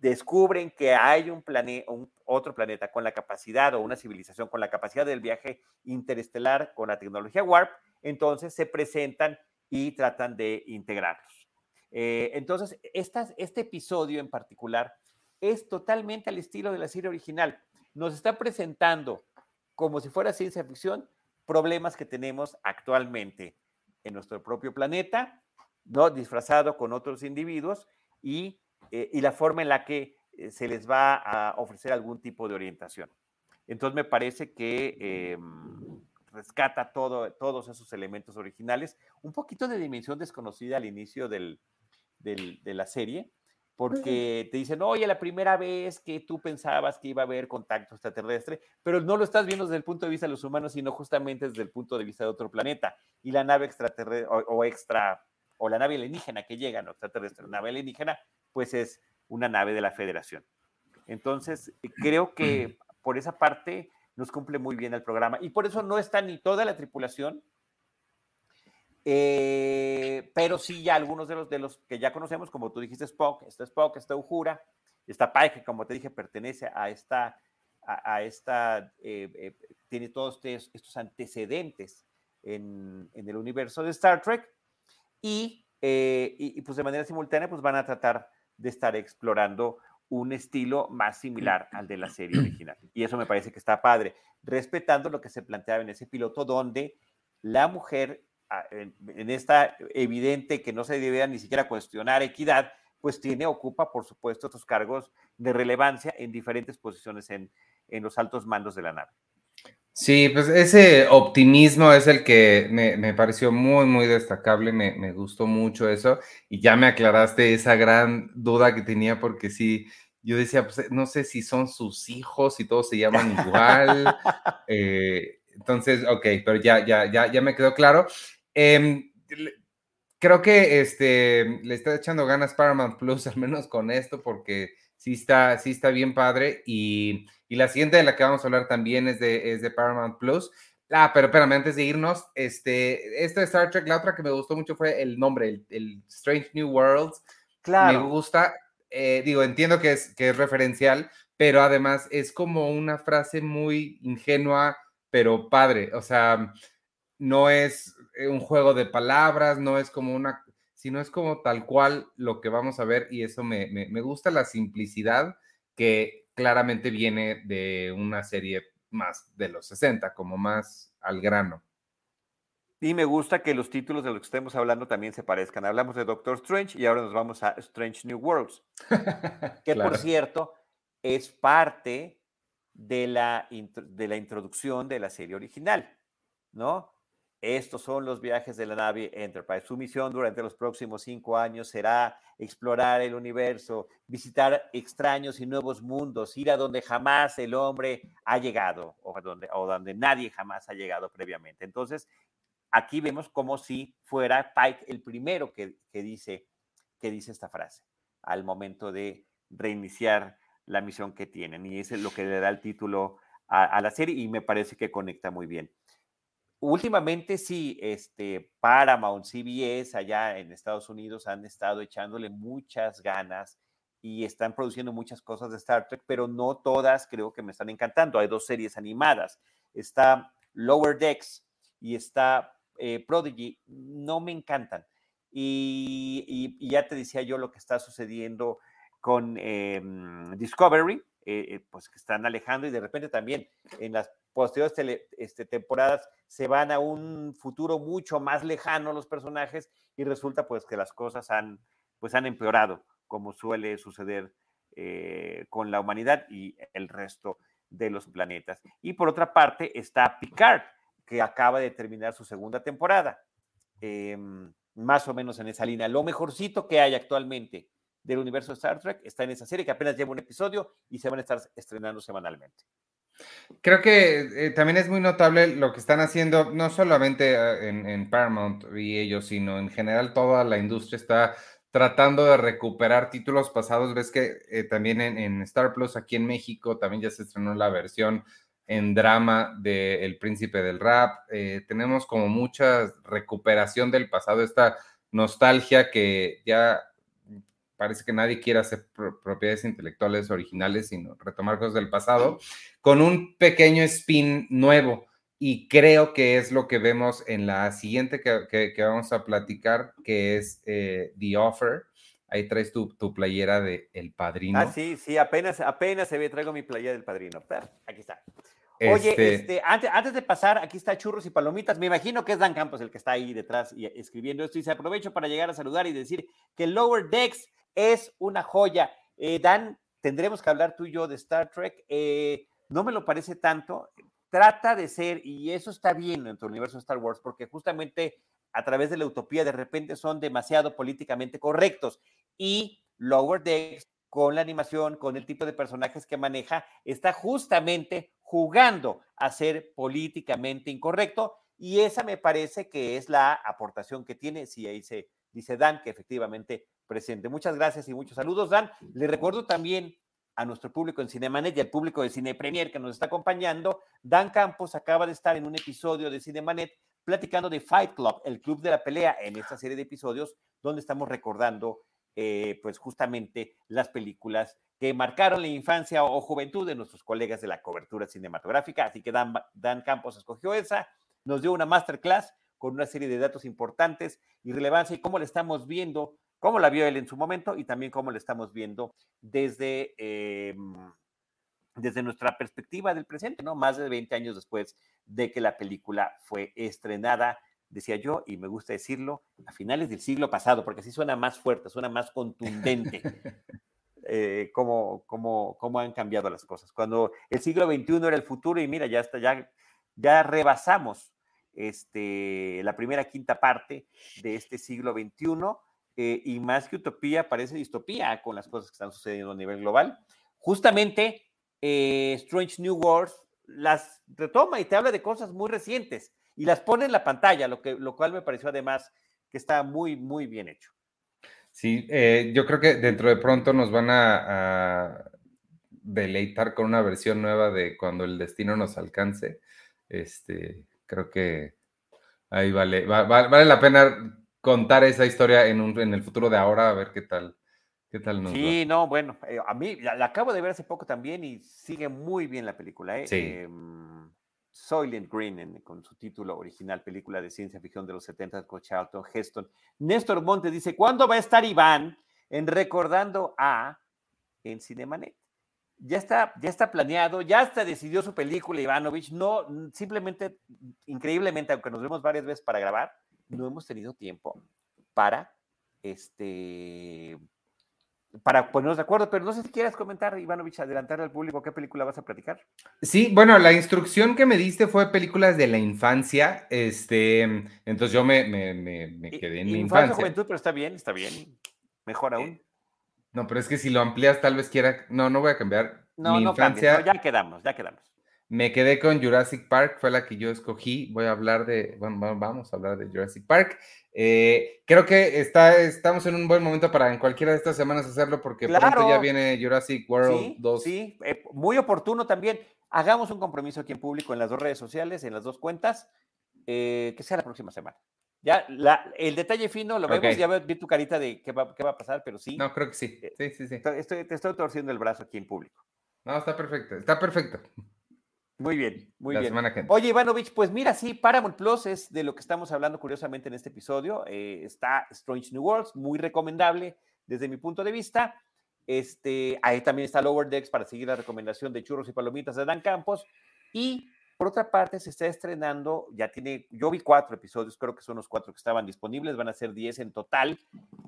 Descubren que hay un, planeta, un otro planeta con la capacidad o una civilización con la capacidad del viaje interestelar con la tecnología Warp, entonces se presentan y tratan de integrarlos. Eh, entonces, este episodio en particular es totalmente al estilo de la serie original. Nos está presentando como si fuera ciencia ficción, problemas que tenemos actualmente en nuestro propio planeta, ¿no? disfrazado con otros individuos y, eh, y la forma en la que eh, se les va a ofrecer algún tipo de orientación. Entonces me parece que em, rescata todo, todos esos elementos originales, un poquito de dimensión desconocida al inicio del, del, de la serie, porque te dicen, oye, la primera vez que tú pensabas que iba a haber contacto extraterrestre, pero no lo estás viendo desde el punto de vista de los humanos, sino justamente desde el punto de vista de otro planeta. Y la nave extraterrestre o, extra, o la nave alienígena que llega, no extraterrestre, la nave alienígena, pues es una nave de la Federación. Entonces, creo que por esa parte nos cumple muy bien el programa. Y por eso no está ni toda la tripulación, eh, pero sí, ya algunos de los, de los que ya conocemos, como tú dijiste, Spock, está Spock, está Uhura, está Pike, que como te dije, pertenece a esta, a, esta, eh, eh, tiene todos estos, antecedentes en, en, el universo de Star Trek, y, y, pues de manera simultánea, pues van a tratar de estar explorando un estilo más similar al de la serie original. Y eso me parece que está padre, respetando lo que se planteaba en ese piloto, donde la mujer en, esta evidente que no se debe ni siquiera cuestionar equidad, pues tiene, ocupa, por supuesto, estos cargos de relevancia en diferentes posiciones en, en los altos mandos de la nave. Sí, pues ese optimismo es el que me, me pareció muy, muy destacable, me, me, gustó mucho eso y ya me aclaraste esa gran duda que tenía porque sí, yo decía, pues no sé si son sus hijos y todos se llaman igual. eh, entonces, ok, pero ya, ya, ya, ya me quedó claro. Em, creo que este, le está echando ganas Paramount Plus, al menos con esto, porque sí está, sí está bien padre. Y, y, la siguiente de la que vamos a hablar también es de, es de Paramount Plus. Ah, pero espérame, antes de irnos, este, esta de Star Trek, la otra que me gustó mucho fue el nombre, el, Strange New Worlds. Claro. Me gusta, eh, digo, entiendo que es, que es referencial, pero además es como una frase muy ingenua, pero padre, o sea, no es un juego de palabras, no es como una, sino es como tal cual lo que vamos a ver y eso me, me gusta la simplicidad que claramente viene de una serie más de los 60, como más al grano. Y me gusta que los títulos de los que estemos hablando también se parezcan. Hablamos de Doctor Strange y ahora nos vamos a Strange New Worlds, que por cierto es parte de la, de la introducción de la serie original, ¿no? Estos son los viajes de la nave Enterprise. Su misión durante los próximos cinco años será explorar el universo, visitar extraños y nuevos mundos, ir a donde jamás el hombre ha llegado o donde, donde nadie jamás ha llegado previamente. Entonces, aquí vemos como si fuera Pike el primero que, dice, que dice esta frase al momento de reiniciar la misión que tienen. Y es lo que le da el título a la serie y me parece que conecta muy bien últimamente sí, este, Paramount, CBS allá en Estados Unidos han estado echándole muchas ganas y están produciendo muchas cosas de Star Trek, pero no todas creo que me están encantando. Hay dos series animadas. Está Lower Decks y está eh, Prodigy. No me encantan. Y, ya te decía yo lo que está sucediendo con em, Discovery, eh, eh, pues que están alejando y de repente también en las posteriores este, temporadas se van a un futuro mucho más lejano los personajes y resulta pues que las cosas han, pues, han empeorado, como suele suceder eh, con la humanidad y el resto de los planetas. Y por otra parte está Picard, que acaba de terminar su segunda temporada, em, más o menos en esa línea. Lo mejorcito que hay actualmente del universo de Star Trek está en esa serie que apenas lleva un episodio y se van a estar estrenando semanalmente. Creo que eh, también es muy notable lo que están haciendo, no solamente ah, en, Paramount y ellos, sino en general toda la industria está tratando de recuperar títulos pasados. Ves que eh, también en, Star Plus aquí en México también ya se estrenó la versión en drama de El Príncipe del Rap. Eh, tenemos como mucha recuperación del pasado, esta nostalgia que ya parece que nadie quiere hacer propiedades intelectuales originales, sino retomar cosas del pasado, con un pequeño spin nuevo. Y creo que es lo que vemos en la siguiente que, vamos a platicar, que es eh, The Offer. Ahí traes tu, playera de El Padrino. Ah, sí, sí, apenas, apenas se ve, traigo mi playera del Padrino. Aquí está. Oye, este, este antes, antes, de pasar, aquí está Churros y Palomitas. Me imagino que es Dan Campos el que está ahí detrás y escribiendo esto. Y se aprovecho para llegar a saludar y decir que Lower Decks es una joya. Eh, Dan, tendremos que hablar tú y yo de Star Trek. Eh, no me lo parece tanto. Trata de ser, y eso está bien en tu universo Star Wars, porque justamente a través de la utopía de repente son demasiado políticamente correctos. Y Lower Decks, con la animación, con el tipo de personajes que maneja, está justamente jugando a ser políticamente incorrecto. Y esa me parece que es la aportación que tiene, si ahí se dice Dan, que efectivamente presente. Muchas gracias y muchos saludos, Dan. Le recuerdo también a nuestro público en Cinemanet y al público de Cine Premier que nos está acompañando. Dan Campos acaba de estar en un episodio de Cinemanet platicando de Fight Club, el club de la pelea, en esta serie de episodios donde estamos recordando eh, pues justamente las películas que marcaron la infancia o juventud de nuestros colegas de la cobertura cinematográfica. Así que Dan, Dan Campos escogió esa, nos dio una masterclass con una serie de datos importantes y relevancia y cómo le estamos viendo cómo la vio él en su momento y también cómo la estamos viendo desde, em, desde nuestra perspectiva del presente, ¿no? Más de 20 años después de que la película fue estrenada, decía yo, y me gusta decirlo, a finales del siglo pasado, porque así suena más fuerte, suena más contundente. Eh, cómo, cómo, cómo, han cambiado las cosas. Cuando el siglo XXI era el futuro y mira, ya está, ya, ya rebasamos este, la primera quinta parte de este siglo XXI eh, y más que utopía, parece distopía con las cosas que están sucediendo a nivel global. Justamente, eh, Strange New Worlds las retoma y te habla de cosas muy recientes y las pone en la pantalla, lo, que, lo cual me pareció además que está muy, muy bien hecho. Sí, eh, yo creo que dentro de pronto nos van a, deleitar con una versión nueva de cuando el destino nos alcance. Este, creo que ahí vale, vale la pena contar esa historia en, un, en el futuro de ahora, a ver qué tal. ¿Qué tal nos Sí, no, bueno, eh, a mí la, acabo de ver hace poco también y sigue muy bien la película. ¿eh? Sí. Em, Soylent Green, con su título original, película de ciencia ficción de los 70 con Charlton Heston. Néstor Monte dice, ¿cuándo va a estar Iván en Recordando a en Cinemanet? Ya está, ya está planeado, ya hasta decidió su película Ivanovich, no, simplemente, increíblemente, aunque nos vemos varias veces para grabar, no hemos tenido tiempo para este para ponernos de acuerdo, pero no sé si quieres comentar, Ivanovich, adelantar al público qué película vas a platicar. Sí, bueno, la instrucción que me diste fue películas de la infancia, este, entonces yo me, me, quedé en mi infancia. juventud, pero está bien, está bien, mejor aún. Eh, no, pero es que si lo amplías tal vez quiera, no, no voy a cambiar. No, mi no infancia, ya quedamos, ya quedamos. Me quedé con Jurassic Park, fue la que yo escogí. Voy a hablar de, bueno, vamos a hablar de Jurassic Park. Eh, creo que está, estamos en un buen momento para en cualquiera de estas semanas hacerlo porque pronto ya viene Jurassic World 2. Sí, eh, muy oportuno también. Hagamos un compromiso aquí en público en las dos redes sociales, en las dos cuentas, eh, que sea la próxima semana. Ya, la, el detalle fino lo vemos, ya vi tu carita de qué va, qué va a pasar, pero sí. No, creo que sí. Sí, sí, sí. Estoy, te estoy torciendo el brazo aquí en público. No, está perfecto, está perfecto. Muy bien, muy bien. Oye, Ivanovich, pues mira, sí, Paramount Plus es de lo que estamos hablando curiosamente en este episodio. Eh, está Strange New Worlds, muy recomendable desde mi punto de vista. Este, ahí también está Lower Decks para seguir la recomendación de churros y palomitas de Dan Campos. Y por otra parte, se está estrenando, ya tiene, yo vi cuatro episodios, creo que son los cuatro que estaban disponibles, van a ser diez en total.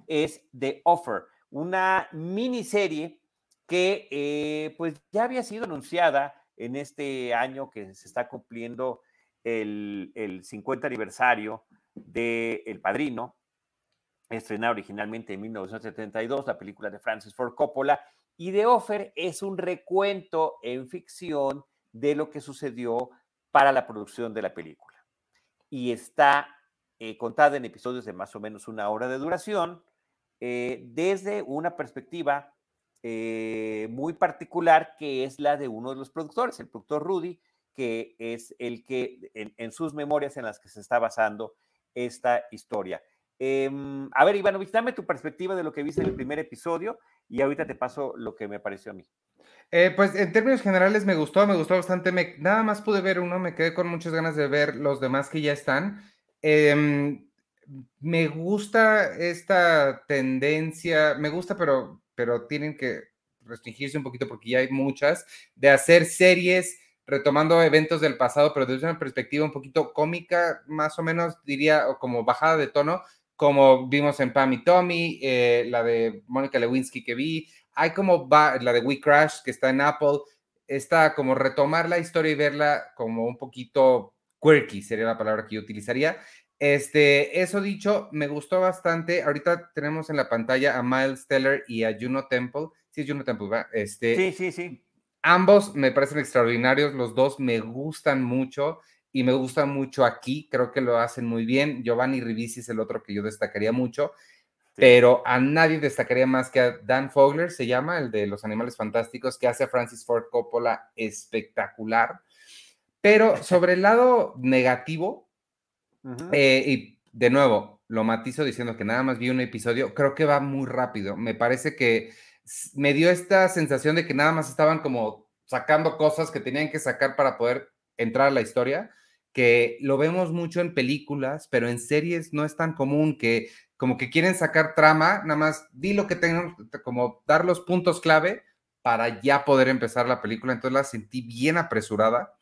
Es The Offer, una miniserie que eh, pues ya había sido anunciada en este año que se está cumpliendo el, 50 aniversario de El Padrino, estrenada originalmente en 1972, la película de Francis Ford Coppola, y The Offer es un recuento en ficción de lo que sucedió para la producción de la película. Y está eh, contada en episodios de más o menos una hora de duración, eh, desde una perspectiva eh, muy particular que es la de uno de los productores, el productor Rudy, que es el que en, sus memorias en las que se está basando esta historia. Em, a ver, Ivanovich, dame tu perspectiva de lo que viste en el primer episodio y ahorita te paso lo que me pareció a mí. Eh, pues en términos generales me gustó, me gustó bastante. Me, nada más pude ver uno, me quedé con muchas ganas de ver los demás que ya están. Em, me gusta esta tendencia, me gusta, pero pero tienen que restringirse un poquito porque ya hay muchas, de hacer series retomando eventos del pasado, pero desde una perspectiva un poquito cómica, más o menos diría, o como bajada de tono, como vimos en Pam y Tommy, eh, la de Mónica Lewinsky que vi, hay como va, la de We Crash que está en Apple, está como retomar la historia y verla como un poquito quirky, sería la palabra que yo utilizaría, este, eso dicho, me gustó bastante. Ahorita tenemos en la pantalla a Miles Teller y a Juno Temple. Sí, es Juno Temple, ¿verdad? Este, sí, sí, sí. Ambos me parecen extraordinarios, los dos me gustan mucho y me gustan mucho aquí, creo que lo hacen muy bien. Giovanni Ribisi es el otro que yo destacaría mucho, pero a nadie destacaría más que a Dan Fogler, se llama, el de los animales fantásticos, que hace a Francis Ford Coppola espectacular. Pero sobre el lado negativo, eh, y de nuevo, lo matizo diciendo que nada más vi un episodio, creo que va muy rápido. Me parece que me dio esta sensación de que nada más estaban como sacando cosas que tenían que sacar para poder entrar a la historia, que lo vemos mucho en películas, pero en series no es tan común que como que quieren sacar trama, nada más di lo que tengan, como dar los puntos clave para ya poder empezar la película. Entonces la sentí bien apresurada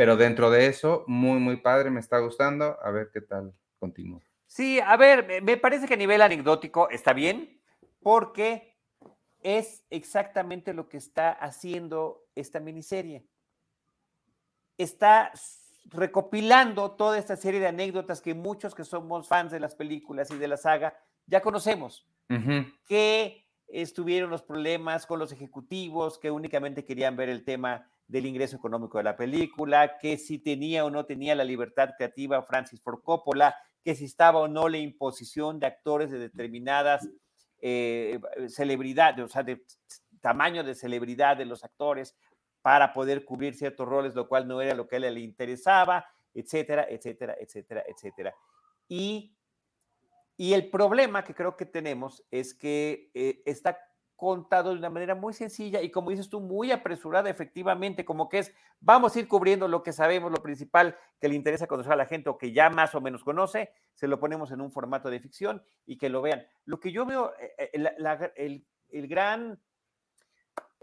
pero dentro de eso, muy, muy padre, me está gustando. A ver qué tal continúa. Sí, a ver, me parece que a nivel anecdótico está bien, porque es exactamente lo que está haciendo esta miniserie. Está recopilando toda esta serie de anécdotas que muchos que somos fans de las películas y de la saga ya conocemos. Que estuvieron los problemas con los ejecutivos que únicamente querían ver el tema del ingreso económico de la película, que si tenía o no tenía la libertad creativa Francis Ford Coppola, que si estaba o no la imposición de actores de determinadas eh, celebridades, o sea, de tamaño de celebridad de los actores para poder cubrir ciertos roles, lo cual no era lo que a él le interesaba, etcétera, etcétera, etcétera, etcétera. Y, y el problema que creo que tenemos es que eh, está contado de una manera muy sencilla y como dices tú, muy apresurada efectivamente, como que es, vamos a ir cubriendo lo que sabemos, lo principal que le interesa conocer a la gente o que ya más o menos conoce, se lo ponemos en un formato de ficción y que lo vean. Lo que yo veo, eh, eh, el, el, gran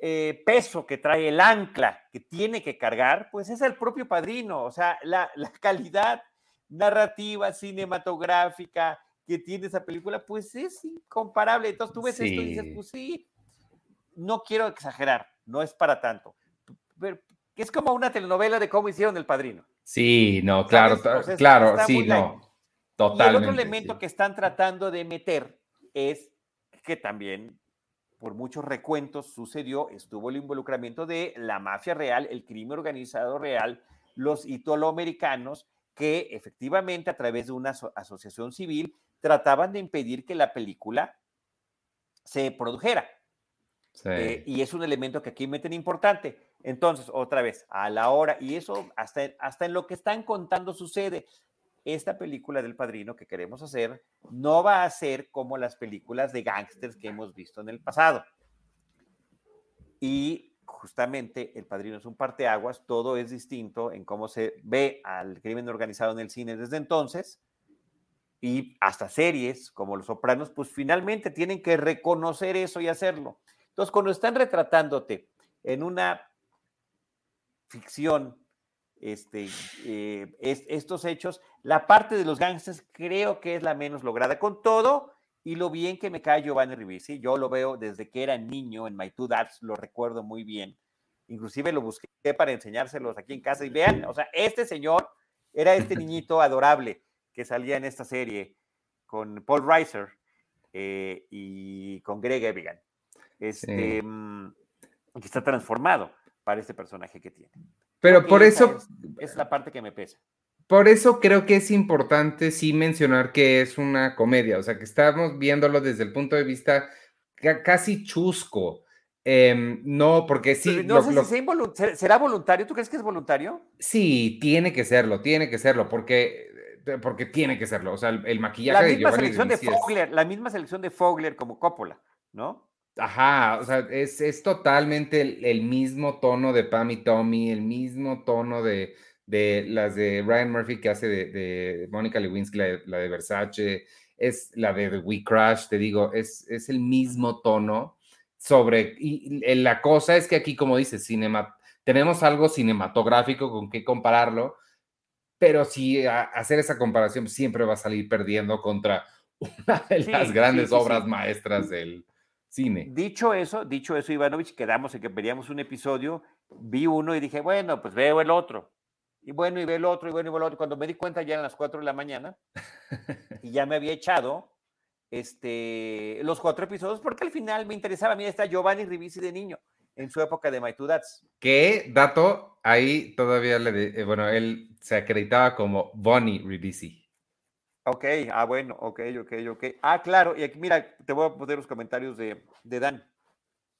eh, peso que trae el ancla que tiene que cargar, pues es el propio padrino, o sea, la, la calidad narrativa, cinematográfica, que tiene esa película, pues es incomparable. Entonces tú ves esto y dices, pues sí, no quiero exagerar, no es para tanto. Pero es como una telenovela de cómo hicieron El Padrino. Sí, no, claro, claro, sí, no. Totalmente. Y el otro elemento que están tratando de meter es que también, por muchos recuentos, sucedió, estuvo el involucramiento de la mafia real, el crimen organizado real, los italoamericanos, que efectivamente a través de una asociación civil trataban de impedir que la película se produjera. Eh, y es un elemento que aquí meten importante. Entonces, otra vez, a la hora, y eso hasta, hasta en lo que están contando sucede. Esta película del padrino que queremos hacer no va a ser como las películas de gángsters que hemos visto en el pasado. Y justamente el padrino es un parteaguas, todo es distinto en cómo se ve al crimen organizado en el cine desde entonces y hasta series como Los Sopranos, pues finalmente tienen que reconocer eso y hacerlo. Entonces, cuando están retratándote en una ficción este, eh, estos hechos, la parte de los gangsters creo que es la menos lograda. Con todo, y lo bien que me cae Giovanni Ribisi, yo lo veo desde que era niño en My Two Dads, lo recuerdo muy bien. Inclusive lo busqué para enseñárselos aquí en casa y vean, o sea, este señor era este niñito adorable que salía en esta serie con Paul Reiser eh, y con Greg Evigan. Este, mm, que está transformado para este personaje que tiene. Pero por eso... Es, la parte que me pesa. Por eso creo que es importante sí mencionar que es una comedia, o sea, que estamos viéndolo desde el punto de vista casi chusco. Em, no, porque sí. no sé si será voluntario. ¿Tú crees que es voluntario? Sí, tiene que serlo, tiene que serlo, porque porque tiene que serlo. O sea, el, maquillaje la misma selección de Fogler, la misma selección de Fogler como Coppola, ¿no? Ajá, o sea, es, totalmente el, mismo tono de Pam y Tommy, el mismo tono de, de las de Ryan Murphy que hace de, de Mónica Lewinsky, la, de Versace, es la de The We Crash, te digo, es, es el mismo tono sobre, y, la cosa es que aquí, como dices, cinema, tenemos algo cinematográfico con qué compararlo, pero si hacer esa comparación siempre va a salir perdiendo contra una de las grandes obras maestras del cine. Dicho eso, dicho eso, Ivanovich, quedamos en que veríamos un episodio, vi uno y dije, bueno, pues veo el otro. Y bueno, y veo el otro, y bueno, y veo el otro. Cuando me di cuenta ya eran las 4 de la mañana y ya me había echado este, los cuatro episodios porque al final me interesaba. Mira, está Giovanni Ribisi de niño en su época de My Two ¿Qué dato ahí todavía le, eh, bueno, él se acreditaba como Bonnie Ribisi. Ok, ah, bueno, ok, ok, ok. Ah, claro, y aquí, mira, te voy a poner los comentarios de, de Dan.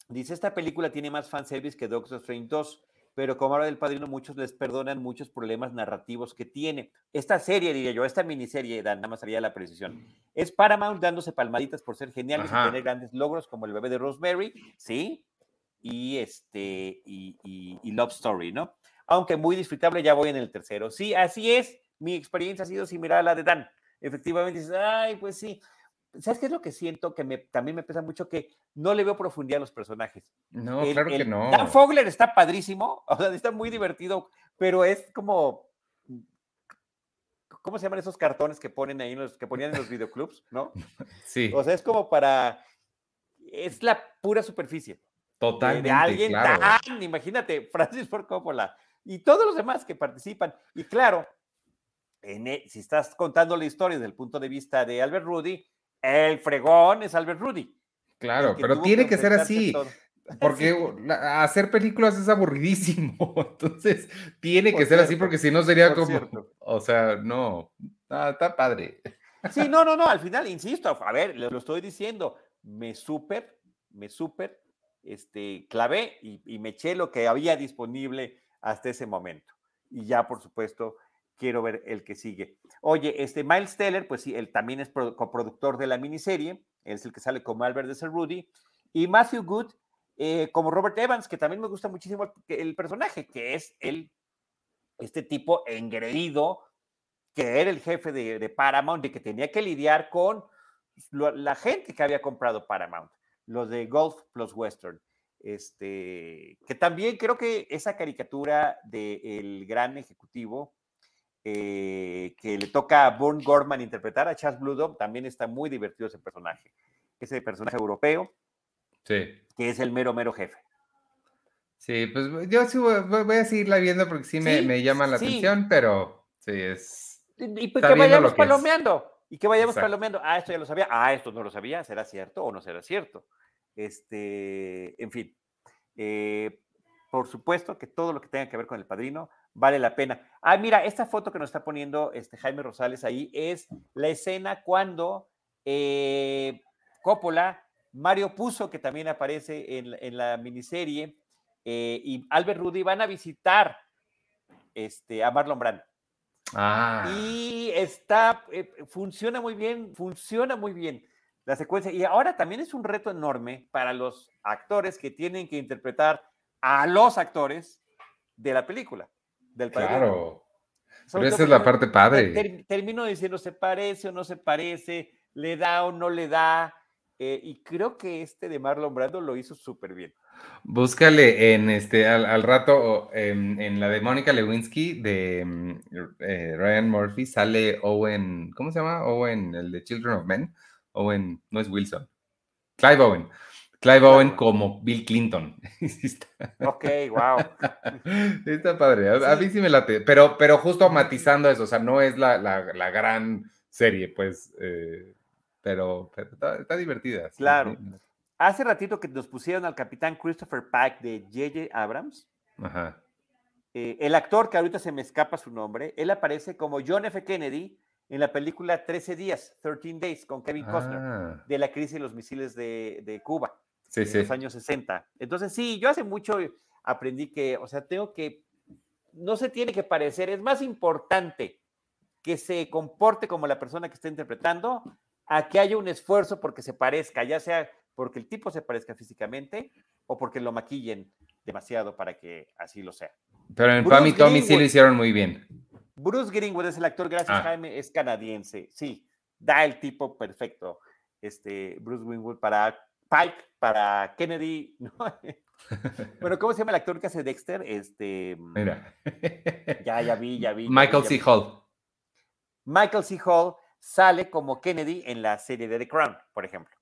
Dice, esta película tiene más fanservice que Doctor Strange 2, pero como habla del padrino, muchos les perdonan muchos problemas narrativos que tiene. Esta serie, diría yo, esta miniserie, Dan, nada más haría la precisión, es Paramount dándose palmaditas por ser geniales y tener grandes logros como el bebé de Rosemary, ¿sí? Y, este, y, Love Story, ¿no? Aunque muy disfrutable, ya voy en el tercero. Sí, así es. Mi experiencia ha sido similar a la de Dan. Efectivamente, dices, ay, pues sí. ¿Sabes qué es lo que siento? Que me, también me pesa mucho que no le veo profundidad a los personajes. No, claro que no. Dan Fogler está padrísimo, o sea, está muy divertido, pero es como. ¿Cómo se llaman esos cartones que ponen ahí, los, que ponían en los videoclubs, no? Sí. O sea, es como para. Es la pura superficie. Totalmente. De, alguien tan, imagínate, Francis Ford Coppola y todos los demás que participan. Y claro, en, e, si estás contando la historia desde el punto de vista de Albert Rudy, el fregón es Albert Rudy. Claro, pero tiene que, ser así. Porque hacer películas es aburridísimo. Entonces, tiene que ser así porque si no sería como. O sea, no. está padre. Sí, no, no, no. Al final, insisto, a ver, lo estoy diciendo. Me súper, me súper este, clavé y, me eché lo que había disponible hasta ese momento. Y ya, por supuesto, quiero ver el que sigue. Oye, este Miles Teller, pues sí, él también es coproductor de la miniserie, es el que sale como Albert de Rudy. Y Matthew Good eh, como Robert Evans, que también me gusta muchísimo el, personaje, que es el, este tipo engreído, que era el jefe de, Paramount y que tenía que lidiar con la gente que había comprado Paramount, los de Golf Plus Western. Este, que también creo que esa caricatura del gran ejecutivo eh, que le toca a Bourne Gorman interpretar a Chas Bludom, también está muy divertido ese personaje. Ese personaje europeo que es el mero, mero jefe. Sí, pues yo sí voy, a seguirla viendo porque sí, me, llama la atención, pero sí, es. Y, pues que vayamos palomeando. Y que vayamos palomeando. Ah, esto ya lo sabía. Ah, esto no lo sabía. ¿Será cierto o no será cierto? Este, en fin. Eh, por supuesto que todo lo que tenga que ver con el padrino vale la pena. Ah, mira, esta foto que nos está poniendo este Jaime Rosales ahí es la escena cuando eh, Coppola Mario Puzo, que también aparece en, la miniserie, eh, y Albert Rudy van a visitar este, a Marlon Brando. Ah. Y está, eh, funciona muy bien, funciona muy bien la secuencia. Y ahora también es un reto enorme para los actores que tienen que interpretar a los actores de la película. Del claro. Pero esa es la parte padre. termino diciendo, ¿se parece o no se parece? ¿Le da o no le da? Eh, y creo que este de Marlon Brando lo hizo súper bien. Búscale en este al, rato en, la de Mónica Lewinsky de mm, eh, Ryan Murphy sale Owen, ¿cómo se llama? Owen, el de Children of Men. Owen, no es Wilson. Clive Owen. Clive Owen como Bill Clinton. ok, wow. Está padre. A, mí sí me late. Pero, pero justo matizando eso, o sea, no es la, gran serie, pues. Eh, pero, está, divertida. Claro. Hace ratito que nos pusieron al capitán Christopher Pike de J.J. Abrams. Ajá. Eh, el actor, que ahorita se me escapa su nombre, él aparece como John F. Kennedy en la película 13 días, 13 Days, con Kevin Costner, ah. de la crisis de los misiles de, Cuba, sí, en los años 60. Entonces, sí, yo hace mucho aprendí que, o sea, tengo que, no se tiene que parecer, es más importante que se comporte como la persona que está interpretando a que haya un esfuerzo porque se parezca, ya sea porque el tipo se parezca físicamente o porque lo maquillen demasiado para que así lo sea. Pero en Pam y Tommy sí lo hicieron muy bien. Bruce Greenwood es el actor, gracias ah. Jaime, es canadiense, sí, da el tipo perfecto. Este, Bruce Greenwood para Pike, para Kennedy. bueno, ¿cómo se llama el actor que hace Dexter? Este, Mira. ya, ya vi, ya vi. Michael C. Hall. Michael C. Hall sale como Kennedy en la serie de The Crown, por ejemplo.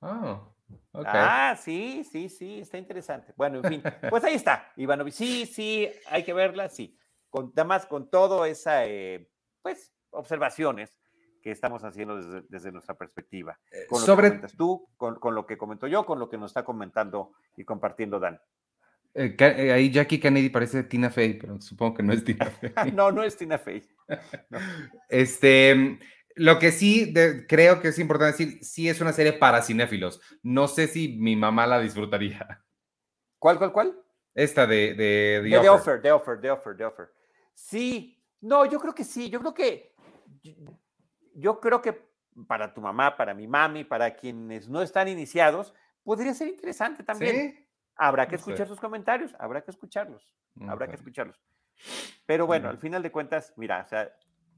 Oh, Ah, sí, sí, sí, está interesante. Bueno, en fin, pues ahí está, Ivanovich. Sí, sí, hay que verla, sí. Con, además, con todo esa, eh, pues, observaciones que estamos haciendo desde, nuestra perspectiva. Eh, con lo Sobre... que comentas tú, con, con, lo que comentó yo, con lo que nos está comentando y compartiendo Dan. Eh, ahí Jackie Kennedy parece Tina Fey, pero supongo que no es Tina Fey. no, no es Tina Fey. Este, lo que sí creo que es importante decir, sí es una serie para cinéfilos. No sé si mi mamá la disfrutaría. ¿Cuál, cuál, cuál? Esta de, de, The, de offer. The Offer, The Offer, The Offer. Sí, no, yo creo que sí. Yo creo que, yo creo que para tu mamá, para mi mami, para quienes no están iniciados, podría ser interesante también. Habrá que escuchar sus comentarios, habrá que escucharlos, habrá que escucharlos. Pero bueno, al final de cuentas, mira, o sea,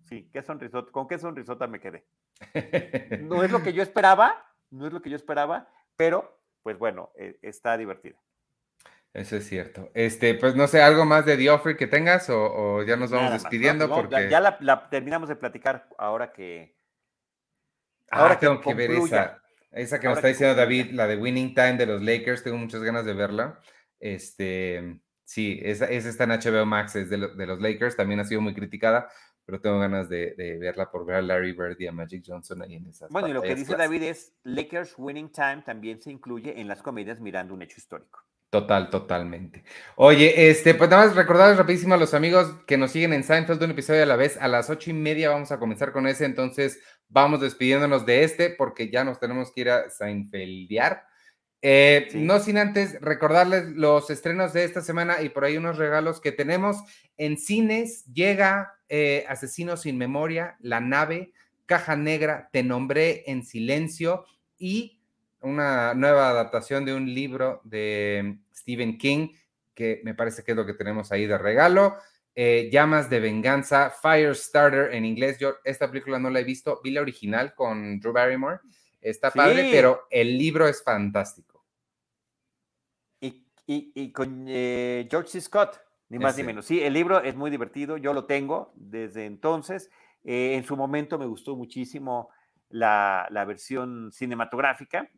Sí, qué sonrisota, con qué sonrisota me quedé. No es lo que yo esperaba, no es lo que yo esperaba, pero pues bueno, eh, está divertida. Eso es cierto. Este, pues no sé, algo más de The Offer que tengas o, ya nos vamos despidiendo porque ya la, terminamos de platicar ahora que ah, ahora tengo que, ver esa, esa que nos está diciendo David, la de Winning Time de los Lakers, tengo muchas ganas de verla. Este, sí, esa, esa está en HBO Max, es de, de los Lakers, también ha sido muy criticada, pero tengo ganas de, verla por ver a Larry Bird y a Magic Johnson ahí en esas Bueno, y lo que dice David es, Lakers Winning Time también se incluye en las comedias mirando un hecho histórico. Total, totalmente. Oye, este, pues nada más recordarles rapidísimo a los amigos que nos siguen en Seinfeld un episodio a la vez. A las ocho y media vamos a comenzar con ese, entonces vamos despidiéndonos de este porque ya nos tenemos que ir a Seinfeldear. Eh, no sin antes recordarles los estrenos de esta semana y por ahí unos regalos que tenemos. En cines llega eh, Asesino sin Memoria, La Nave, Caja Negra, Te Nombré en Silencio y una nueva adaptación de un libro de Stephen King, que me parece que es lo que tenemos ahí de regalo. Eh, Llamas de Venganza, Firestarter en inglés. Yo esta película no la he visto, vi la original con Drew Barrymore. Está padre, pero el libro es fantástico. Y, con eh, George C. Scott, ni más ni menos. Sí, el libro es muy divertido, yo lo tengo desde entonces. Eh, en su momento me gustó muchísimo la, la versión cinematográfica.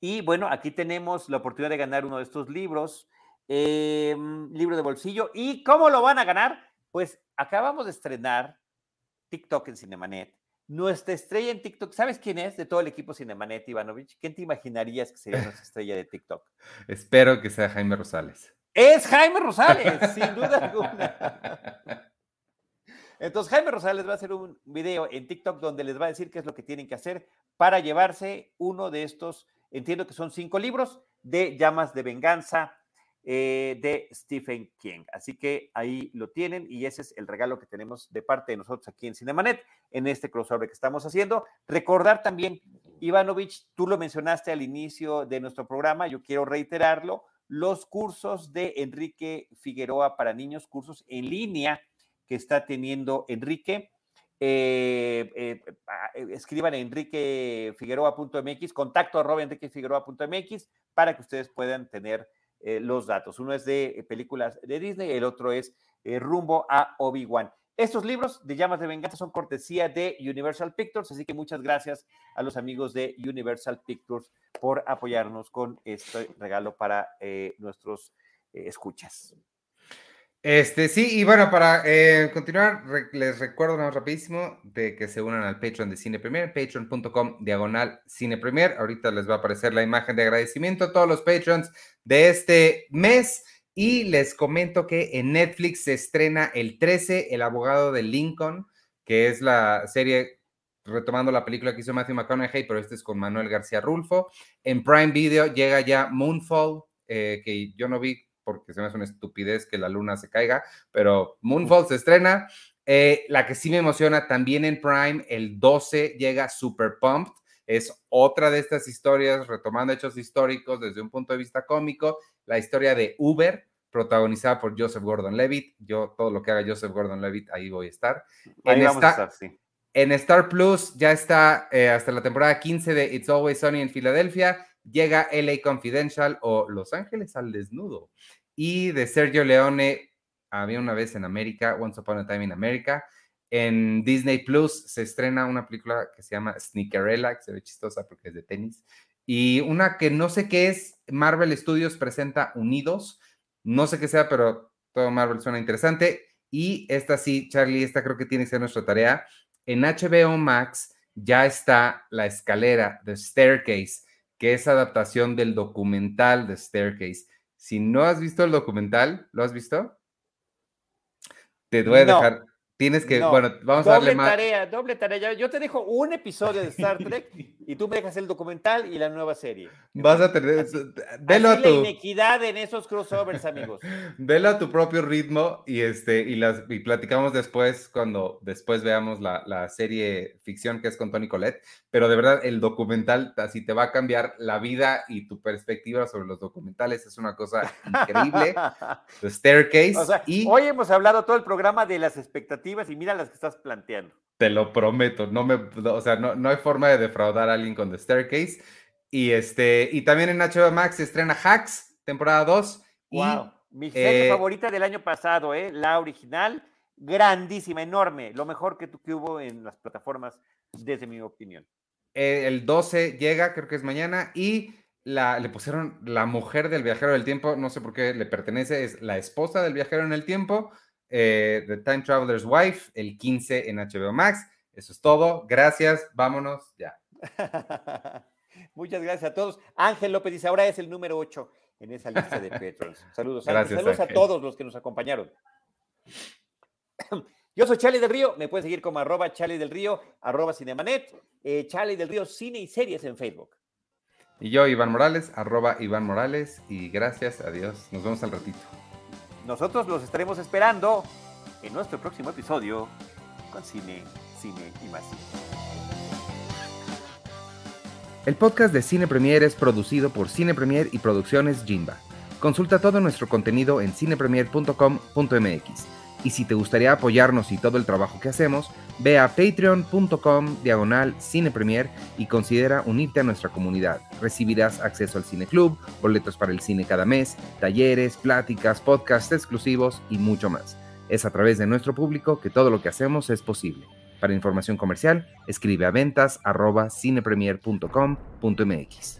Y bueno, aquí tenemos la oportunidad de ganar uno de estos libros. Em, libro de bolsillo. ¿Y cómo lo van a ganar? Pues acabamos de estrenar TikTok en Cinemanet. Nuestra estrella en TikTok, ¿sabes quién es de todo el equipo Cinemanet, Ivanovich? ¿Quién te imaginarías que sería nuestra estrella de TikTok? Espero que sea Jaime Rosales. Es Jaime Rosales, sin duda alguna. Entonces, Jaime Rosales va a hacer un video en TikTok donde les va a decir qué es lo que tienen que hacer para llevarse uno de estos, entiendo que son cinco libros de llamas de venganza, eh, de Stephen King. Así que ahí lo tienen y ese es el regalo que tenemos de parte de nosotros aquí en Cinemanet en este crossover que estamos haciendo. Recordar también, Ivanovich, tú lo mencionaste al inicio de nuestro programa, yo quiero reiterarlo, los cursos de Enrique Figueroa para niños, cursos en línea que está teniendo Enrique. Eh, eh, escriban en enriquefigueroa.mx, contacto arroba enriquefigueroa.mx para que ustedes puedan tener eh, los datos. Uno es de eh, películas de Disney, el otro es eh, Rumbo a Obi-Wan. Estos libros de Llamas de Venganza son cortesía de Universal Pictures, así que muchas gracias a los amigos de Universal Pictures por apoyarnos con este regalo para nuestros escuchas. Este, sí, y bueno, para eh, continuar, les recuerdo más rapidísimo de que se unan al Patreon de Cine Premier, patreon.com diagonal Cine Premier. Ahorita les va a aparecer la imagen de agradecimiento a todos los patrons de este mes. Y les comento que en Netflix se estrena el 13, El abogado de Lincoln, que es la serie retomando la película que hizo Matthew McConaughey, pero este es con Manuel García Rulfo. En Prime Video llega ya Moonfall, eh, que yo no vi porque se me hace una estupidez que la luna se caiga, pero Moonfall se estrena. Eh, la que sí me emociona también en Prime, el 12 llega Super Pumped. Es otra de estas historias, retomando hechos históricos desde un punto de vista cómico, la historia de Uber, protagonizada por Joseph Gordon-Levitt. Yo, todo lo que haga Joseph Gordon-Levitt, ahí voy a estar. Ahí en vamos Star, a estar, sí. En Star Plus ya está eh, hasta la temporada 15 de It's Always Sunny en Filadelfia. Llega LA Confidential o Los Ángeles al desnudo y de Sergio Leone, había una vez en América, Once Upon a Time in America. En Disney Plus se estrena una película que se llama Sneakerella, que se ve chistosa porque es de tenis. Y una que no sé qué es, Marvel Studios presenta Unidos. No sé qué sea, pero todo Marvel suena interesante. Y esta sí, Charlie, esta creo que tiene que ser nuestra tarea. En HBO Max ya está La Escalera, The Staircase, que es adaptación del documental The Staircase. Si no has visto el documental, ¿lo has visto? Te voy a dejar, Tienes que, bueno, vamos a darle más. tarea, doble tarea. Yo te dejo un episodio de Star Trek y tú me dejas el documental y la nueva serie. Vas a tener. velo a tu. la inequidad en esos crossovers, amigos. Velo a tu propio ritmo y este y las y platicamos después cuando después veamos la, la serie ficción que es con Tony Colette. Pero de verdad, el documental así te va a cambiar la vida y tu perspectiva sobre los documentales. Es una cosa increíble. The Staircase. y... Hoy hemos hablado todo el programa de las expectativas y mira las que estás planteando. Te lo prometo, no me, o sea, no, no hay forma de defraudar a alguien con The Staircase. Y este, y también en HBO Max se estrena Hacks, temporada 2. Wow, mi serie eh, favorita del año pasado, ¿eh? la original, grandísima, enorme, lo mejor que, que hubo en las plataformas, desde mi opinión. Eh, el 12 llega, creo que es mañana, y la, le pusieron la mujer del viajero del tiempo, no sé por qué le pertenece, es la esposa del viajero en el tiempo, eh, The Time Traveler's Wife, el 15 en HBO Max. Eso es todo. Gracias. Vámonos ya. Muchas gracias a todos. Ángel López dice, ahora es el número 8 en esa lista de patrons. Saludos, Saludos a todos los que nos acompañaron. Yo soy Charlie del Río, me puedes seguir como arroba Charlie del Río, arroba Cinemanet, eh, Charlie del Río Cine y Series en Facebook. Y yo, Iván Morales, arroba Iván Morales, y gracias, adiós, nos vemos al ratito. Nosotros los estaremos esperando en nuestro próximo episodio con Cine, Cine y más. El podcast de Cine Premier es producido por Cine Premier y Producciones Jimba. Consulta todo nuestro contenido en cinepremier.com.mx. Y si te gustaría apoyarnos y todo el trabajo que hacemos, ve a patreon.com diagonal cinepremier y considera unirte a nuestra comunidad. Recibirás acceso al Cine Club, boletos para el cine cada mes, talleres, pláticas, podcasts exclusivos y mucho más. Es a través de nuestro público que todo lo que hacemos es posible. Para información comercial, escribe a ventas cinepremier.com.mx.